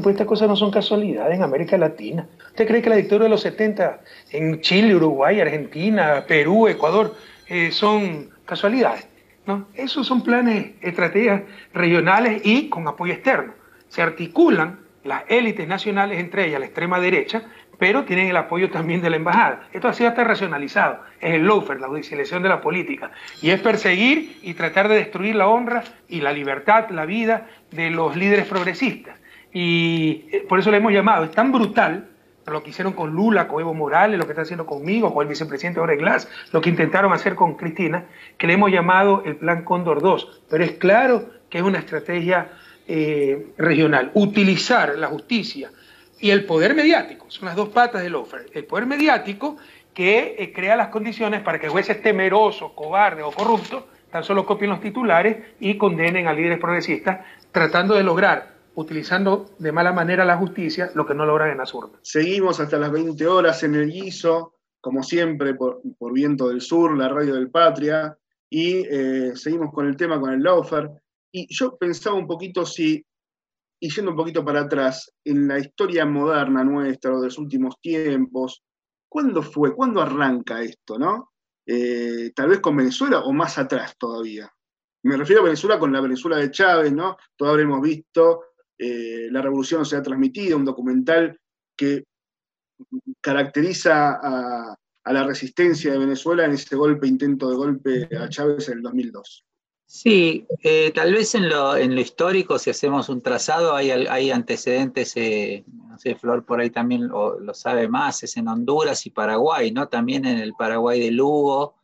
Pues estas cosas no son casualidades en América Latina. ¿Usted cree que la dictadura de los 70 en Chile, Uruguay, Argentina, Perú, Ecuador eh, son casualidades? ¿no? Esos son planes, estrategias regionales y con apoyo externo. Se articulan las élites nacionales, entre ellas la extrema derecha, pero tienen el apoyo también de la embajada. Esto ha sido hasta racionalizado. Es el loafer, la judicialización de la política. Y es perseguir y tratar de destruir la honra y la libertad, la vida de los líderes progresistas. Y eh, por eso le hemos llamado, es tan brutal lo que hicieron con Lula, con Evo Morales, lo que está haciendo conmigo, con el vicepresidente Jorge Glass, lo que intentaron hacer con Cristina, que le hemos llamado el Plan Cóndor 2. Pero es claro que es una estrategia eh, regional. Utilizar la justicia y el poder mediático, son las dos patas del offer. El poder mediático que eh, crea las condiciones para que jueces temerosos, cobardes o corruptos tan solo copien los titulares y condenen a líderes progresistas, tratando de lograr utilizando de mala manera la justicia, lo que no logran en Azurda. Seguimos hasta las 20 horas en el guiso, como siempre, por, Viento del Sur, la radio del Patria, y eh, seguimos con el tema, con el Laufer. Y yo pensaba un poquito si, y yendo un poquito para atrás, en la historia moderna nuestra o de los últimos tiempos, ¿cuándo fue? ¿Cuándo arranca esto, no? Eh, tal vez con Venezuela o más atrás todavía. Me refiero a Venezuela con la Venezuela de Chávez, ¿no? Todos habremos visto eh, La Revolución se ha transmitido, un documental que caracteriza a, la resistencia de Venezuela en ese golpe, intento de golpe a Chávez en el 2002. Sí, eh, tal vez en lo, histórico, si hacemos un trazado, hay, hay antecedentes, eh, no sé, Flor por ahí también lo, lo, sabe más, es en Honduras y Paraguay, ¿no? También en el Paraguay de Lugo,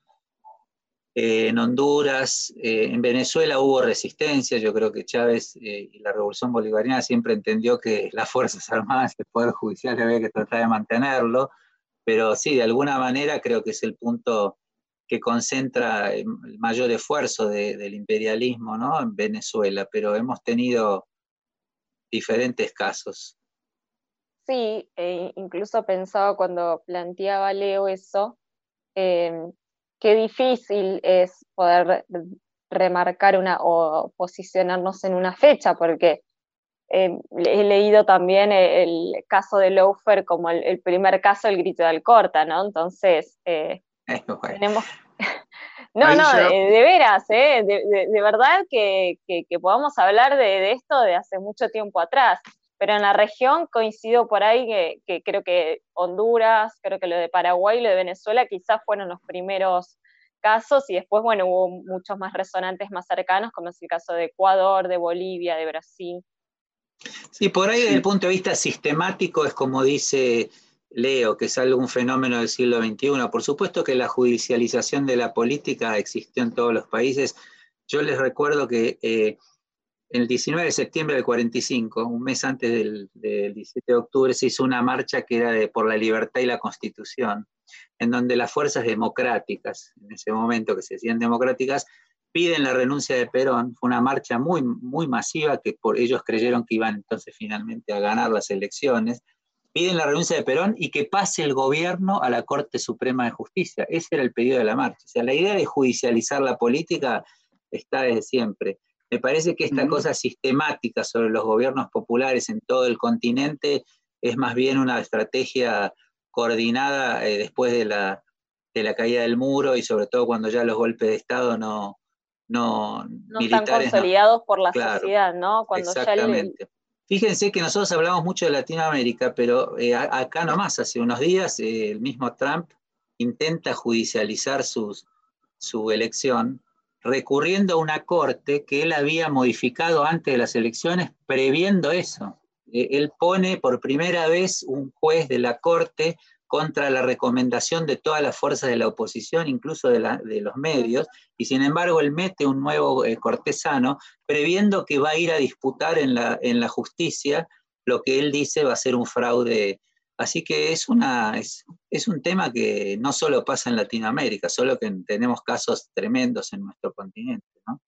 eh, en Honduras, en Venezuela hubo resistencia, yo creo que Chávez y la Revolución Bolivariana siempre entendió que (laughs) las Fuerzas Armadas, el Poder Judicial había que tratar de mantenerlo, pero sí, de alguna manera creo que es el punto que concentra el mayor esfuerzo del imperialismo ¿no? en Venezuela, pero hemos tenido diferentes casos. Sí, e incluso pensaba cuando planteaba Leo eso, em, qué difícil es poder remarcar una o posicionarnos en una fecha, porque em, he leído también el, caso de Lofer como el, primer caso, el grito de Alcorta, ¿no? Entonces, eh, tenemos... (laughs) no, no, de, veras, ¿eh? de, verdad que, podamos hablar de, esto de hace mucho tiempo atrás. Pero en la región coincido por ahí que, creo que Honduras, creo que lo de Paraguay y lo de Venezuela quizás fueron los primeros casos y después, bueno, hubo muchos más resonantes más cercanos, como es el caso de Ecuador, de Bolivia, de Brasil. Sí, por ahí desde el punto de vista sistemático es como dice Leo, que es algún fenómeno del siglo XXI. Por supuesto que la judicialización de la política existió en todos los países. Yo les recuerdo que eh, el 19 de septiembre del 45, un mes antes del, 17 de octubre, se hizo una marcha que era de, por la libertad y la constitución, en donde las fuerzas democráticas, en ese momento que se decían democráticas, piden la renuncia de Perón. Fue una marcha muy, muy masiva que por ellos creyeron que iban entonces finalmente a ganar las elecciones piden la renuncia de Perón y que pase el gobierno a la Corte Suprema de Justicia. Ese era el pedido de la marcha. O sea, la idea de judicializar la política está desde siempre. Me parece que esta cosa sistemática sobre los gobiernos populares en todo el continente es más bien una estrategia coordinada eh, después de la, de la caída del muro y sobre todo cuando ya los golpes de Estado no, no, no están consolidados por la sociedad, ¿no? Cuando exactamente. Fíjense que nosotros hablamos mucho de Latinoamérica, pero eh, acá nomás, hace unos días, eh, el mismo Trump intenta judicializar su elección recurriendo a una corte que él había modificado antes de las elecciones, previendo eso. Eh, él pone por primera vez un juez de la corte contra la recomendación de todas las fuerzas de la oposición, incluso de, los medios, y sin embargo él mete un nuevo eh, cortesano, previendo que va a ir a disputar la, en la justicia lo que él dice va a ser un fraude. Así que es, una, es, es un tema que no solo pasa en Latinoamérica, solo que tenemos casos tremendos en nuestro continente. ¿no?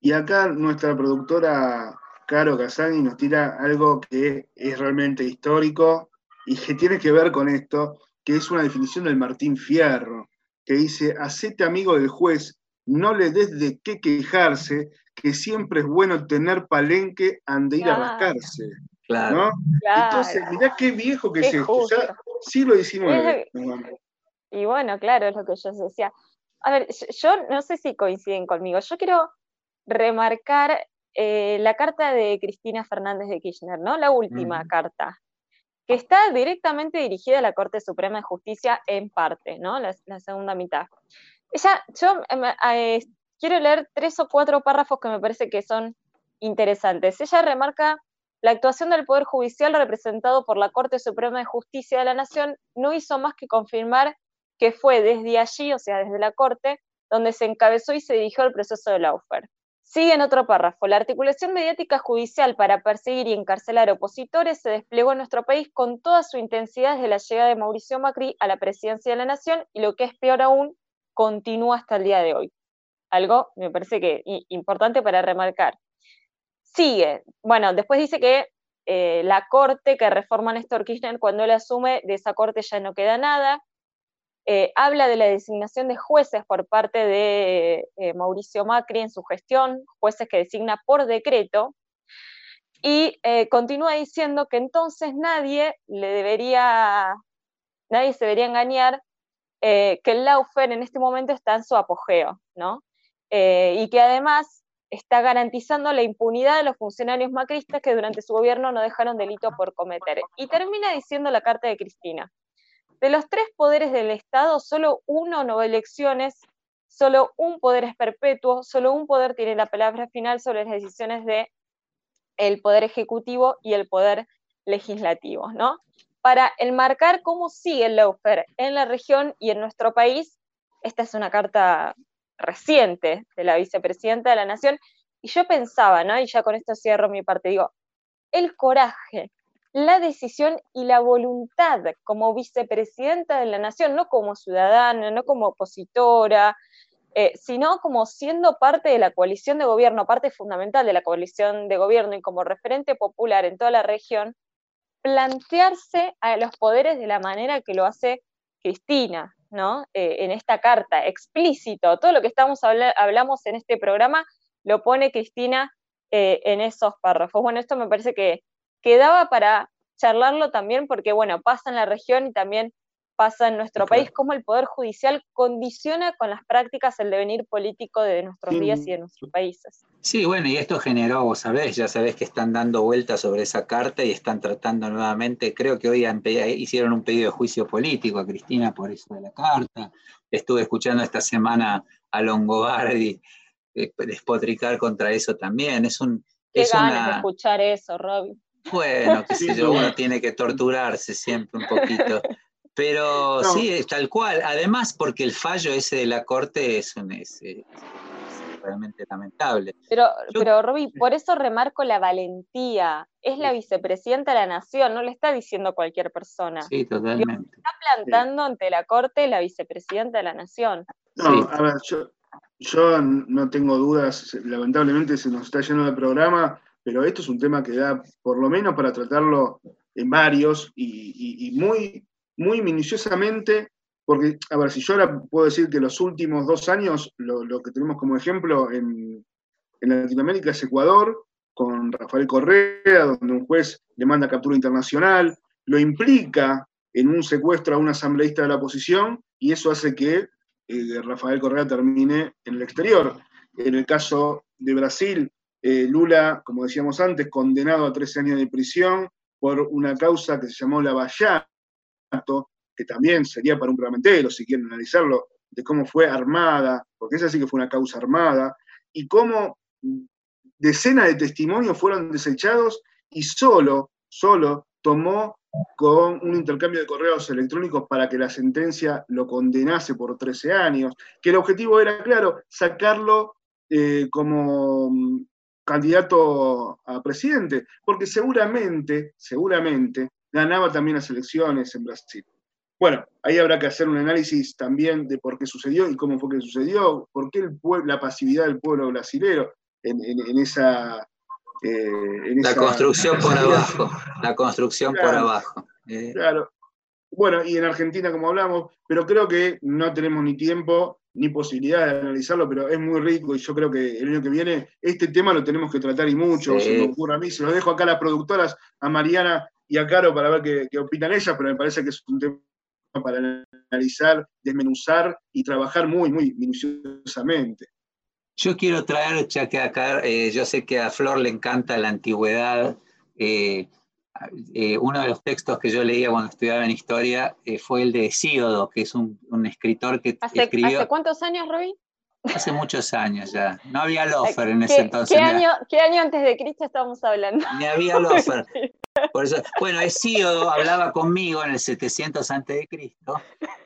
Y acá nuestra productora Caro Casani nos tira algo que es realmente histórico, y que tiene que ver con esto, que es una definición del Martín Fierro, que dice, hacete amigo del juez, no le des de qué quejarse, que que siempre es bueno tener palenque ande ir a rascarse. Claro. Entonces, mirá qué viejo que es esto, ya siglo XIX. Y bueno, claro, es lo que yo decía. A ver, yo no sé si coinciden conmigo. Yo quiero remarcar eh, la carta de Cristina Fernández de Kirchner, ¿no? La última carta, que está directamente dirigida a la Corte Suprema de Justicia en parte, ¿no? La, segunda mitad. Ella, yo em, eh, quiero leer tres o cuatro párrafos que me parece que son interesantes. Ella remarca la actuación del Poder Judicial representado por la Corte Suprema de Justicia de la Nación no hizo más que confirmar que fue desde allí, o sea, desde la Corte, donde se encabezó y se dirigió el proceso de Laufer. Sigue en otro párrafo. La articulación mediática judicial para perseguir y encarcelar opositores se desplegó en nuestro país con toda su intensidad desde la llegada de Mauricio Macri a la presidencia de la Nación y lo que es peor aún, continúa hasta el día de hoy. Algo me parece que importante para remarcar. Sigue. Bueno, después dice que eh, la corte que reforma Néstor Kirchner, cuando él asume, de esa corte ya no queda nada. Eh, habla de la designación de jueces por parte de eh, Mauricio Macri en su gestión, jueces que designa por decreto, y continúa diciendo que entonces nadie le debería, nadie se debería engañar que el Laufer en este momento está en su apogeo, ¿no? y que además está garantizando la impunidad de los funcionarios macristas que durante su gobierno no dejaron delito por cometer. Y termina diciendo la carta de Cristina. De los tres poderes del Estado, solo uno no elecciones, solo un poder es perpetuo, solo un poder tiene la palabra final sobre las decisiones de el poder ejecutivo y el poder legislativo, ¿no? Para enmarcar cómo sigue el lawfare en la región y en nuestro país, esta es una carta reciente de la vicepresidenta de la Nación, y yo pensaba, ¿no? Y ya con esto cierro mi parte, digo, el coraje la decisión y la voluntad como vicepresidenta de la nación, no como ciudadana, no como opositora, eh, sino como siendo parte de la coalición de gobierno, parte fundamental de la coalición de gobierno y como referente popular en toda la región, plantearse a los poderes de la manera que lo hace Cristina, ¿no? Eh, en esta carta, explícito, todo lo que estamos hablamos en este programa lo pone Cristina eh, en esos párrafos. Bueno, esto me parece que quedaba para charlarlo también porque, bueno, pasa en la región y también pasa en nuestro país, cómo el Poder Judicial condiciona con las prácticas el devenir político de nuestros días y de nuestros países. Sí, bueno, y esto generó, vos sabés, ya sabés que están dando vueltas sobre esa carta y están tratando nuevamente, creo que hoy hicieron un pedido de juicio político a Cristina por eso de la carta. Estuve escuchando esta semana a Longobardi eh, despotricar contra eso también. Es un... Qué ganas de escuchar eso, Robin. Bueno, qué (laughs) sé yo, uno tiene que torturarse siempre un poquito. (laughs) Pero sí, es tal cual. Además, porque el fallo ese de la Corte es, un, es, realmente lamentable. Pero, pero Roby, por eso remarco la valentía. Es la vicepresidenta de la Nación, no le está diciendo cualquier persona. Sí, totalmente. Está plantando ante la Corte la vicepresidenta de la Nación. No, a ver, yo, yo no tengo dudas, lamentablemente se nos está yendo el programa pero esto es un tema que da, por lo menos para tratarlo en varios y, muy, muy minuciosamente, porque, a ver, si yo ahora puedo decir que los últimos dos años, lo, que tenemos como ejemplo en, Latinoamérica es Ecuador, con Rafael Correa, donde un juez demanda captura internacional, lo implica en un secuestro a un asambleísta de la oposición y eso hace que eh, Rafael Correa termine en el exterior. En el caso de Brasil, eh, Lula, como decíamos antes, condenado a 13 años de prisión por una causa que se llamó Lavallato, que también sería para un programa si quieren analizarlo, de cómo fue armada, porque esa sí que fue una causa armada, y cómo decenas de testimonios fueron desechados y solo, solo tomó con un intercambio de correos electrónicos para que la sentencia lo condenase por 13 años, que el objetivo era, claro, sacarlo eh, como candidato a presidente, porque seguramente, seguramente ganaba también las elecciones en Brasil. Bueno, ahí habrá que hacer un análisis también de por qué sucedió y cómo fue que sucedió, por qué el la pasividad del pueblo brasilero en, esa... Eh, la construcción por abajo, la construcción por abajo. Eh. Claro. Bueno, y en Argentina, como hablamos, pero creo que no tenemos ni tiempo ni posibilidad de analizarlo, pero es muy rico y yo creo que el año que viene este tema lo tenemos que tratar y mucho, se me ocurre a mí, se lo dejo acá a las productoras, a Mariana y a Caro para ver qué, qué opinan ellas, pero me parece que es un tema para analizar, desmenuzar y trabajar muy, muy minuciosamente. Yo quiero traer, ya que acá, eh, yo sé que a Flor le encanta la antigüedad. Eh, eh, uno de los textos que yo leía cuando estudiaba en historia fue el de Hesíodo, que es un, escritor que escribió. ¿Hace cuántos años, Robin? Hace muchos años ya. No había Lofer en ese entonces. ¿qué año, ¿Qué año antes de Cristo estábamos hablando? Ni había Lofer. (laughs) Por eso, bueno, Hesíodo hablaba conmigo en el 700 a.C.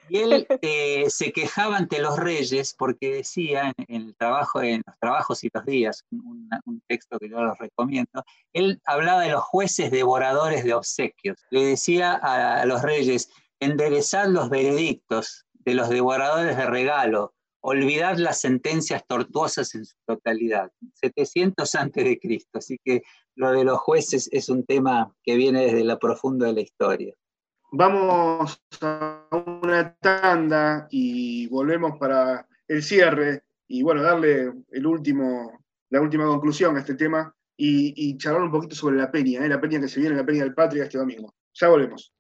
y él (laughs) eh, se quejaba ante los reyes porque decía en, el trabajo, en los trabajos y los días, un, texto que yo los recomiendo, él hablaba de los jueces devoradores de obsequios. Le decía a, a los reyes, enderezad los veredictos de los devoradores de regalo, olvidad las sentencias tortuosas en su totalidad. 700 antes de Cristo, así que lo de los jueces es un tema que viene desde la profunda de la historia. Vamos a una tanda y volvemos para el cierre y bueno, darle el último, la última conclusión a este tema y, charlar un poquito sobre la peña, ¿eh? la peña que se viene, la peña del Patria este domingo. Ya volvemos.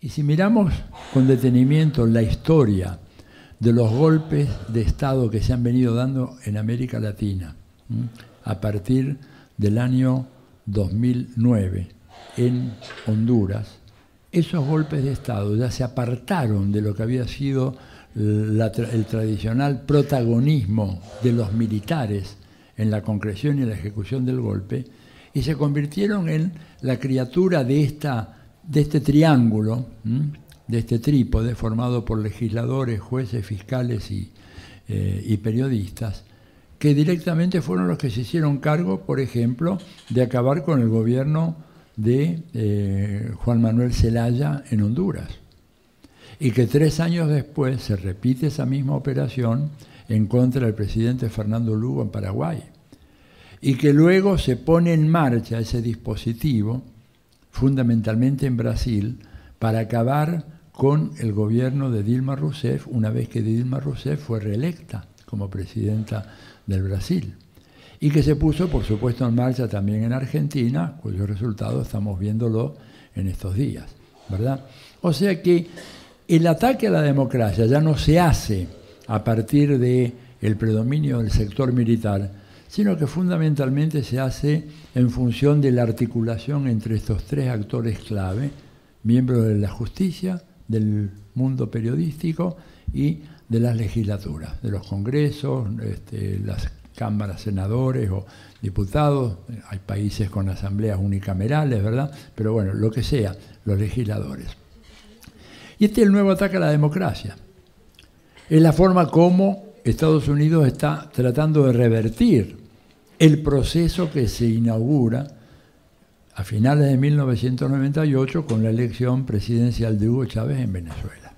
Y si miramos con detenimiento la historia de los golpes de Estado que se han venido dando en América Latina a partir del año 2009 en Honduras, esos golpes de Estado ya se apartaron de lo que había sido el tradicional protagonismo de los militares en la concreción y la ejecución del golpe y se convirtieron en la criatura de, esta, de este triángulo de este trípode formado por legisladores, jueces, fiscales eh, y, periodistas, que directamente fueron los que se hicieron cargo, por ejemplo, de acabar con el gobierno de eh, Juan Manuel Zelaya en Honduras. Y que tres años después se repite esa misma operación en contra del presidente Fernando Lugo en Paraguay. Y que luego se pone en marcha ese dispositivo, fundamentalmente en Brasil, para acabar con el gobierno de Dilma Rousseff una vez que Dilma Rousseff fue reelecta como presidenta del Brasil y que se puso, por supuesto, en marcha también en Argentina, cuyo resultado estamos viéndolo en estos días, ¿verdad? O sea que el ataque a la democracia ya no se hace a partir de el predominio del sector militar, sino que fundamentalmente se hace en función de la articulación entre estos tres actores clave, miembros de la justicia, del mundo periodístico y de las legislaturas, de los congresos, este, las cámaras senadores o diputados, hay países con asambleas unicamerales, ¿verdad? Pero bueno, lo que sea, los legisladores. Y este es el nuevo ataque a la democracia. Es la forma como Estados Unidos está tratando de revertir el proceso que se inaugura a finales de 1998 con la elección presidencial de Hugo Chávez en Venezuela.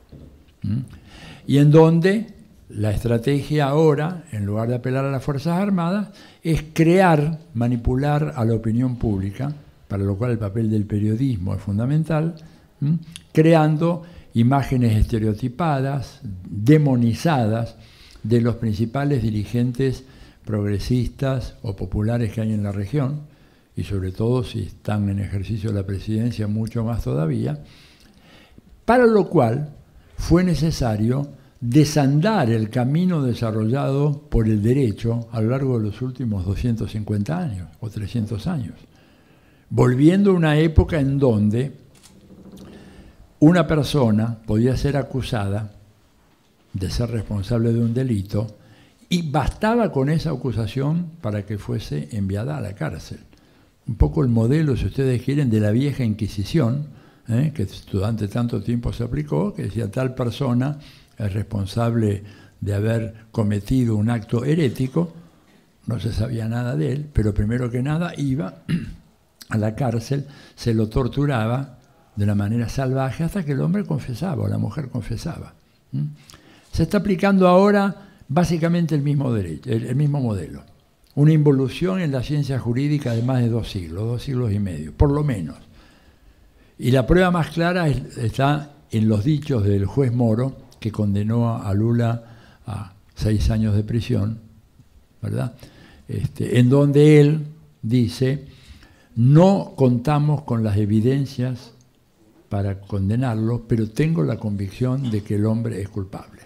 Y en donde la estrategia ahora, en lugar de apelar a las Fuerzas Armadas, es crear, manipular a la opinión pública, para lo cual el papel del periodismo es fundamental, creando imágenes estereotipadas, demonizadas de los principales dirigentes progresistas o populares que hay en la región, y sobre todo si están en ejercicio de la presidencia mucho más todavía, para lo cual fue necesario desandar el camino desarrollado por el derecho a lo largo de los últimos 250 años o 300 años, volviendo a una época en donde una persona podía ser acusada de ser responsable de un delito y bastaba con esa acusación para que fuese enviada a la cárcel un poco el modelo, si ustedes quieren, de la vieja Inquisición, ¿eh? que durante tanto tiempo se aplicó, que decía tal persona es responsable de haber cometido un acto herético, no se sabía nada de él, pero primero que nada iba (clears throat) a la cárcel, se lo torturaba de una manera salvaje hasta que el hombre confesaba o la mujer confesaba. Se está aplicando ahora básicamente el mismo, derecho, el mismo modelo una involución en la ciencia jurídica de más de dos siglos, dos siglos y medio, por lo menos. Y la prueba más clara está en los dichos del juez Moro, que condenó a Lula a seis años de prisión, ¿verdad? Este, en donde él dice, no contamos con las evidencias para condenarlo, pero tengo la convicción de que el hombre es culpable.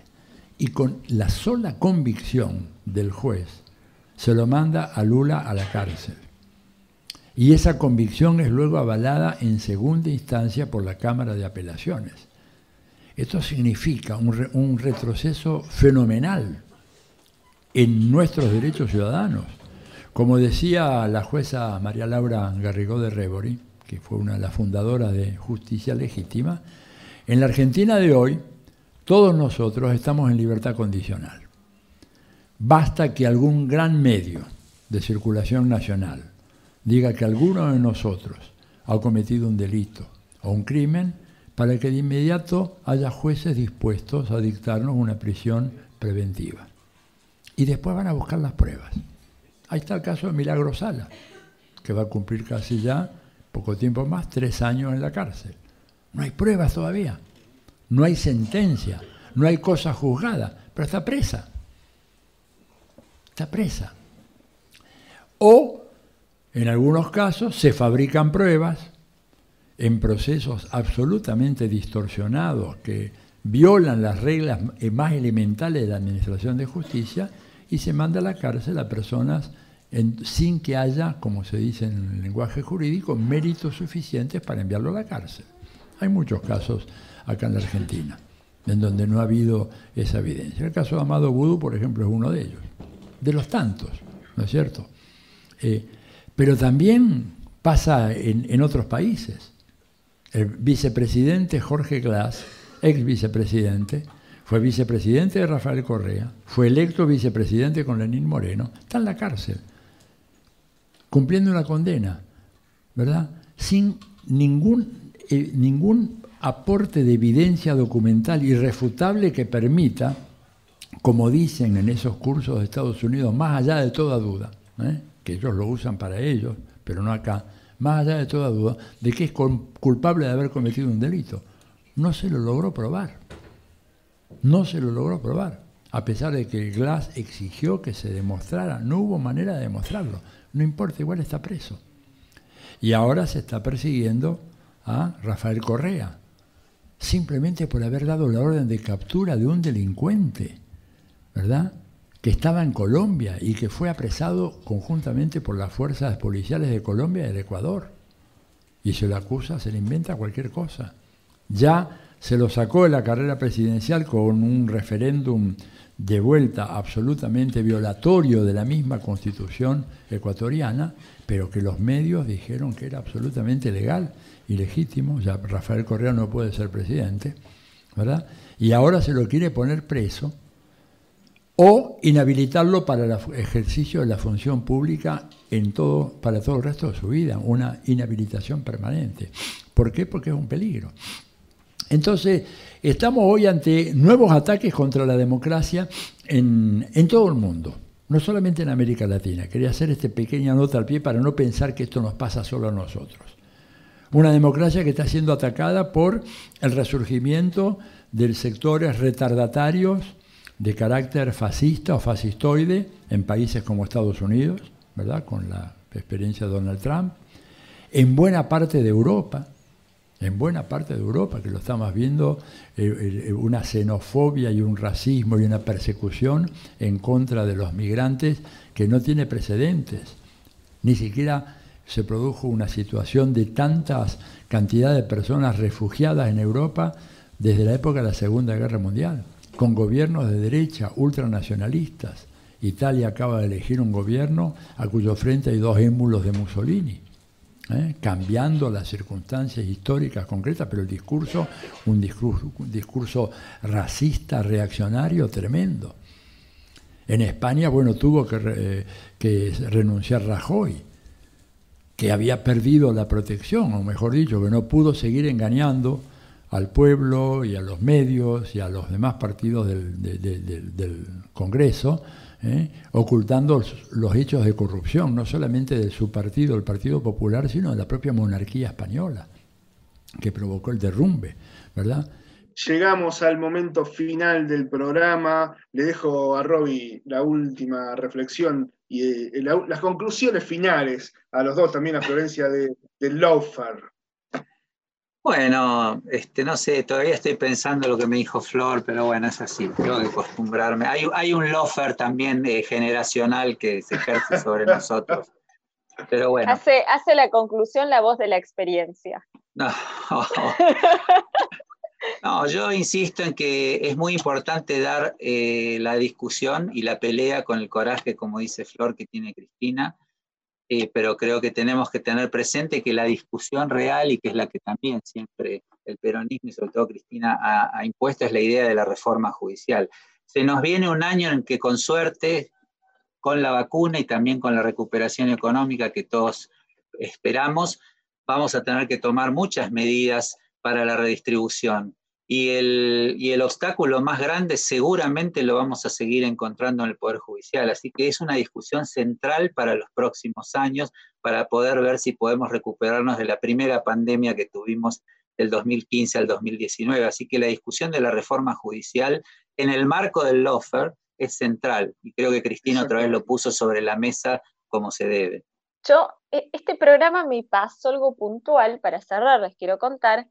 Y con la sola convicción del juez, se lo manda a Lula a la cárcel. Y esa convicción es luego avalada en segunda instancia por la Cámara de Apelaciones. Esto significa un, retroceso fenomenal en nuestros derechos ciudadanos. Como decía la jueza María Laura Garrigó de Rebori, que fue una de las fundadoras de Justicia Legítima, en la Argentina de hoy todos nosotros estamos en libertad condicional. Basta que algún gran medio de circulación nacional diga que alguno de nosotros ha cometido un delito o un crimen para que de inmediato haya jueces dispuestos a dictarnos una prisión preventiva. Y después van a buscar las pruebas. Ahí está el caso de Milagro Sala, que va a cumplir casi ya, poco tiempo más, tres años en la cárcel. No hay pruebas todavía, no hay sentencia, no hay cosa juzgada, pero está presa. Presa. O, en algunos casos, se fabrican pruebas en procesos absolutamente distorsionados que violan las reglas más elementales de la Administración de Justicia y se manda a la cárcel a personas sin que haya, como se dice en el lenguaje jurídico, méritos suficientes para enviarlo a la cárcel. Hay muchos casos acá en la Argentina en donde no ha habido esa evidencia. El caso de Amado Vudú, por ejemplo, es uno de ellos, de los tantos, ¿no es cierto? Eh, pero también pasa en, otros países. El vicepresidente Jorge Glass, ex vicepresidente, fue vicepresidente de Rafael Correa, fue electo vicepresidente con Lenín Moreno, está en la cárcel, cumpliendo una condena, ¿verdad? Sin ningún, eh, ningún aporte de evidencia documental irrefutable que permita, como dicen en esos cursos de Estados Unidos, más allá de toda duda, ¿eh? que ellos lo usan para ellos, pero no acá, más allá de toda duda, de que es culpable de haber cometido un delito. No se lo logró probar. No se lo logró probar, a pesar de que Glass exigió que se demostrara. No hubo manera de demostrarlo. No importa, igual está preso. Y ahora se está persiguiendo a Rafael Correa, simplemente por haber dado la orden de captura de un delincuente, ¿verdad? Que estaba en Colombia y que fue apresado conjuntamente por las fuerzas policiales de Colombia y del Ecuador. Y se lo acusa, se le inventa cualquier cosa. Ya se lo sacó de la carrera presidencial con un referéndum de vuelta absolutamente violatorio de la misma constitución ecuatoriana, pero que los medios dijeron que era absolutamente legal y legítimo, ya Rafael Correa no puede ser presidente, ¿verdad? Y ahora se lo quiere poner preso o inhabilitarlo para el ejercicio de la función pública en todo, para todo el resto de su vida, una inhabilitación permanente. ¿Por qué? Porque es un peligro. Entonces, estamos hoy ante nuevos ataques contra la democracia en, todo el mundo, no solamente en América Latina. Quería hacer esta pequeña nota al pie para no pensar que esto nos pasa solo a nosotros. Una democracia que está siendo atacada por el resurgimiento de sectores retardatarios de carácter fascista o fascistoide en países como Estados Unidos, ¿verdad? Con la experiencia de Donald Trump, en buena parte de Europa, en buena parte de Europa, que lo estamos viendo, eh, eh, una xenofobia y un racismo y una persecución en contra de los migrantes que no tiene precedentes. Ni siquiera se produjo una situación de tantas cantidad de personas refugiadas en Europa desde la época de la Segunda Guerra Mundial, con gobiernos de derecha ultranacionalistas. Italia acaba de elegir un gobierno a cuyo frente hay dos émulos de Mussolini. ¿eh? cambiando las circunstancias históricas concretas, pero el discurso, un discurso, racista, reaccionario, tremendo. En España, bueno, tuvo que, eh, que renunciar Rajoy, que había perdido la protección, o mejor dicho, que no pudo seguir engañando al pueblo y a los medios y a los demás partidos del, del Congreso, ¿eh? ocultando los hechos de corrupción, no solamente de su partido, el Partido Popular, sino de la propia monarquía española, que provocó el derrumbe, ¿verdad? llegamos al momento final del programa. Le dejo a Robbie la última reflexión y eh, las conclusiones finales a los dos, también a Florencia de, de. Bueno, este, no sé, todavía estoy pensando lo que me dijo Flor, pero bueno, es así, tengo que acostumbrarme. Hay, hay un lofer también eh, generacional que se ejerce sobre nosotros. Pero bueno. Hace, hace la conclusión la voz de la experiencia. No. (laughs) no, yo insisto en que es muy importante dar eh, la discusión y la pelea con el coraje, como dice Flor, que tiene Cristina pero creo que tenemos que tener presente que la discusión real y que es la que también siempre el peronismo y sobre todo Cristina ha, impuesto es la idea de la reforma judicial. Se nos viene un año en que con suerte, con la vacuna y también con la recuperación económica que todos esperamos, vamos a tener que tomar muchas medidas para la redistribución. Y el, y el obstáculo más grande seguramente lo vamos a seguir encontrando en el Poder Judicial. Así que es una discusión central para los próximos años para poder ver si podemos recuperarnos de la primera pandemia que tuvimos del 2015 al 2019. Así que la discusión de la reforma judicial en el marco del LOFER es central y creo que Cristina otra vez lo puso sobre la mesa como se debe. Yo, e, este programa me pasó algo puntual, para cerrar, les quiero contar,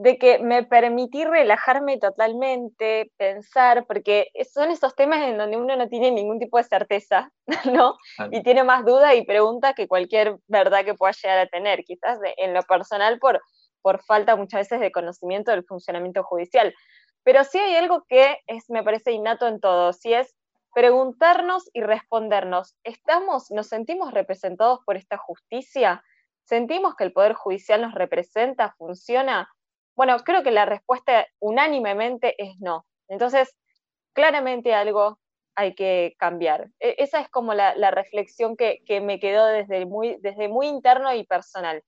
de que me permití relajarme totalmente, pensar, porque son esos temas en donde uno no tiene ningún tipo de certeza, (laughs) ¿no? Y tiene más duda y pregunta que cualquier verdad que pueda llegar a tener, quizás en lo personal por, por falta muchas veces de conocimiento del funcionamiento judicial. Pero sí hay algo que es, me parece innato en todos, y es preguntarnos y respondernos, ¿estamos, nos sentimos representados por esta justicia? ¿Sentimos que el Poder Judicial nos representa, funciona? Bueno, creo que la respuesta unánimemente es no. Entonces, claramente algo hay que cambiar. E, esa es como la, reflexión que, me quedó desde muy, desde muy interno y personal.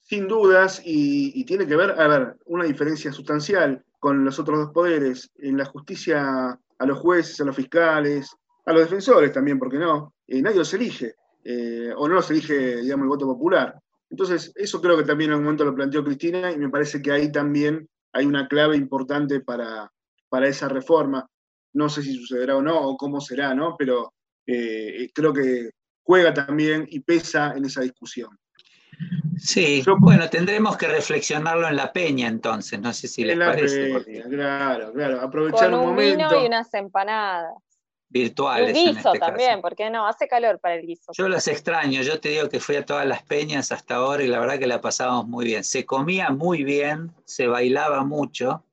Sin dudas, y, tiene que ver, a ver, una diferencia sustancial con los otros dos poderes. En la justicia, a los jueces, a los fiscales, a los defensores también, porque no, eh, nadie los elige, eh, o no los elige, digamos, el voto popular. Entonces, eso creo que también en un momento lo planteó Cristina y me parece que ahí también hay una clave importante para, para esa reforma. No sé si sucederá o no, o cómo será, ¿no? Pero eh, creo que juega también y pesa en esa discusión. Sí, bueno, tendremos que reflexionarlo en la peña entonces, no sé si les parece. Claro, claro, aprovechar Con un, vino y unas empanadas virtuales. El guiso este también, porque no, hace calor para el guiso. Yo las extraño, yo te digo que fui a todas las peñas hasta ahora y la verdad que la pasábamos muy bien. Se comía muy bien, se bailaba mucho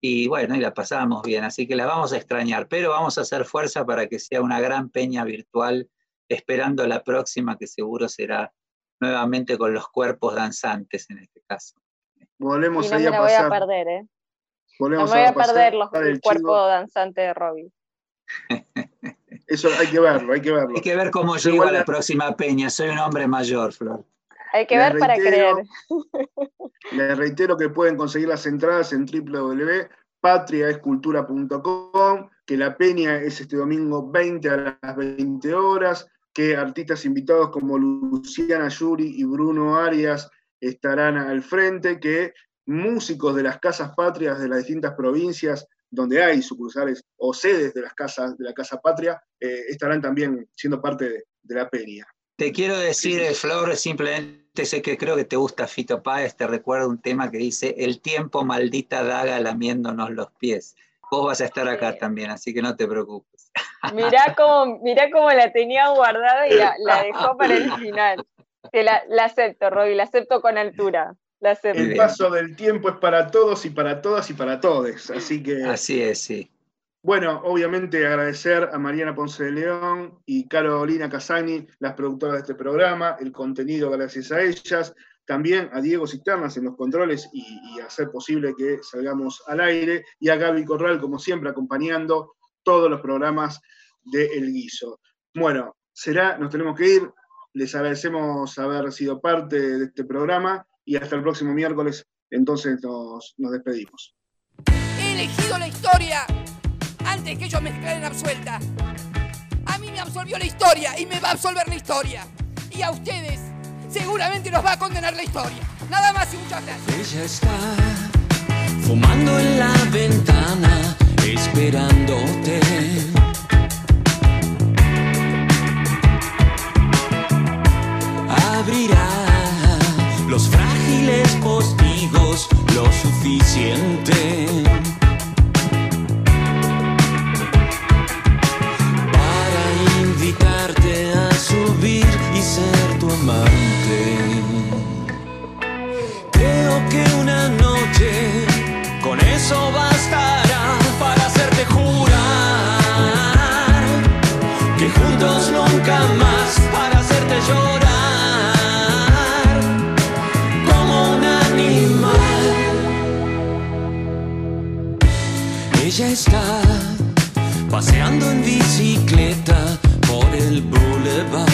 y bueno, y la pasábamos bien, así que la vamos a extrañar, pero vamos a hacer fuerza para que sea una gran peña virtual, esperando la próxima que seguro será nuevamente con los cuerpos danzantes en este caso. Volvemos y no me la voy a perder, ¿eh? no me voy a, perder los, el cuerpo danzante de Robin. Eso hay que verlo, hay que verlo. Hay que ver cómo llego a la próxima peña. Soy un hombre mayor, Flor. Hay que ver para creer. Les reitero que pueden conseguir las entradas en www.patriaescultura.com, que la peña es este domingo 20 a las 20 horas, que artistas invitados como Luciana Yuri y Bruno Arias estarán al frente, que músicos de las casas patrias de las distintas provincias donde hay sucursales o sedes de las casas de la Casa Patria, eh, estarán también siendo parte de, la peña. Te quiero decir, Flor, simplemente sé que creo que te gusta Fito Páez, te recuerdo un tema que dice, el tiempo maldita daga lamiéndonos los pies. Vos vas a estar acá también, así que no te preocupes. (laughs) Mirá cómo, mirá cómo la tenía guardada y la, dejó para el final. Te la, la acepto, Roby, la acepto con altura. El paso del tiempo es para todos y para todas y para todos. Así que. Así es, sí. Bueno, obviamente agradecer a Mariana Ponce de León y Carolina Casani, las productoras de este programa, el contenido gracias a ellas, también a Diego Cisternas en los controles y, hacer posible que salgamos al aire, y a Gaby Corral, como siempre, acompañando todos los programas de El Guiso. Bueno, será, nos tenemos que ir, les agradecemos haber sido parte de este programa y hasta el próximo miércoles. Entonces nos, nos despedimos. He elegido la historia antes que ellos me declaren absuelta. A mí me absolvió la historia y me va a absolver la historia. Y a ustedes seguramente los va a condenar la historia. Nada más y muchas gracias. Ella está fumando en la ventana, esperándote. Abrirá los frases miles postigos lo suficiente. Para invitarte a subir y ser tu amante. Creo que una noche con eso bastará. está paseando en bicicleta por el boulevard.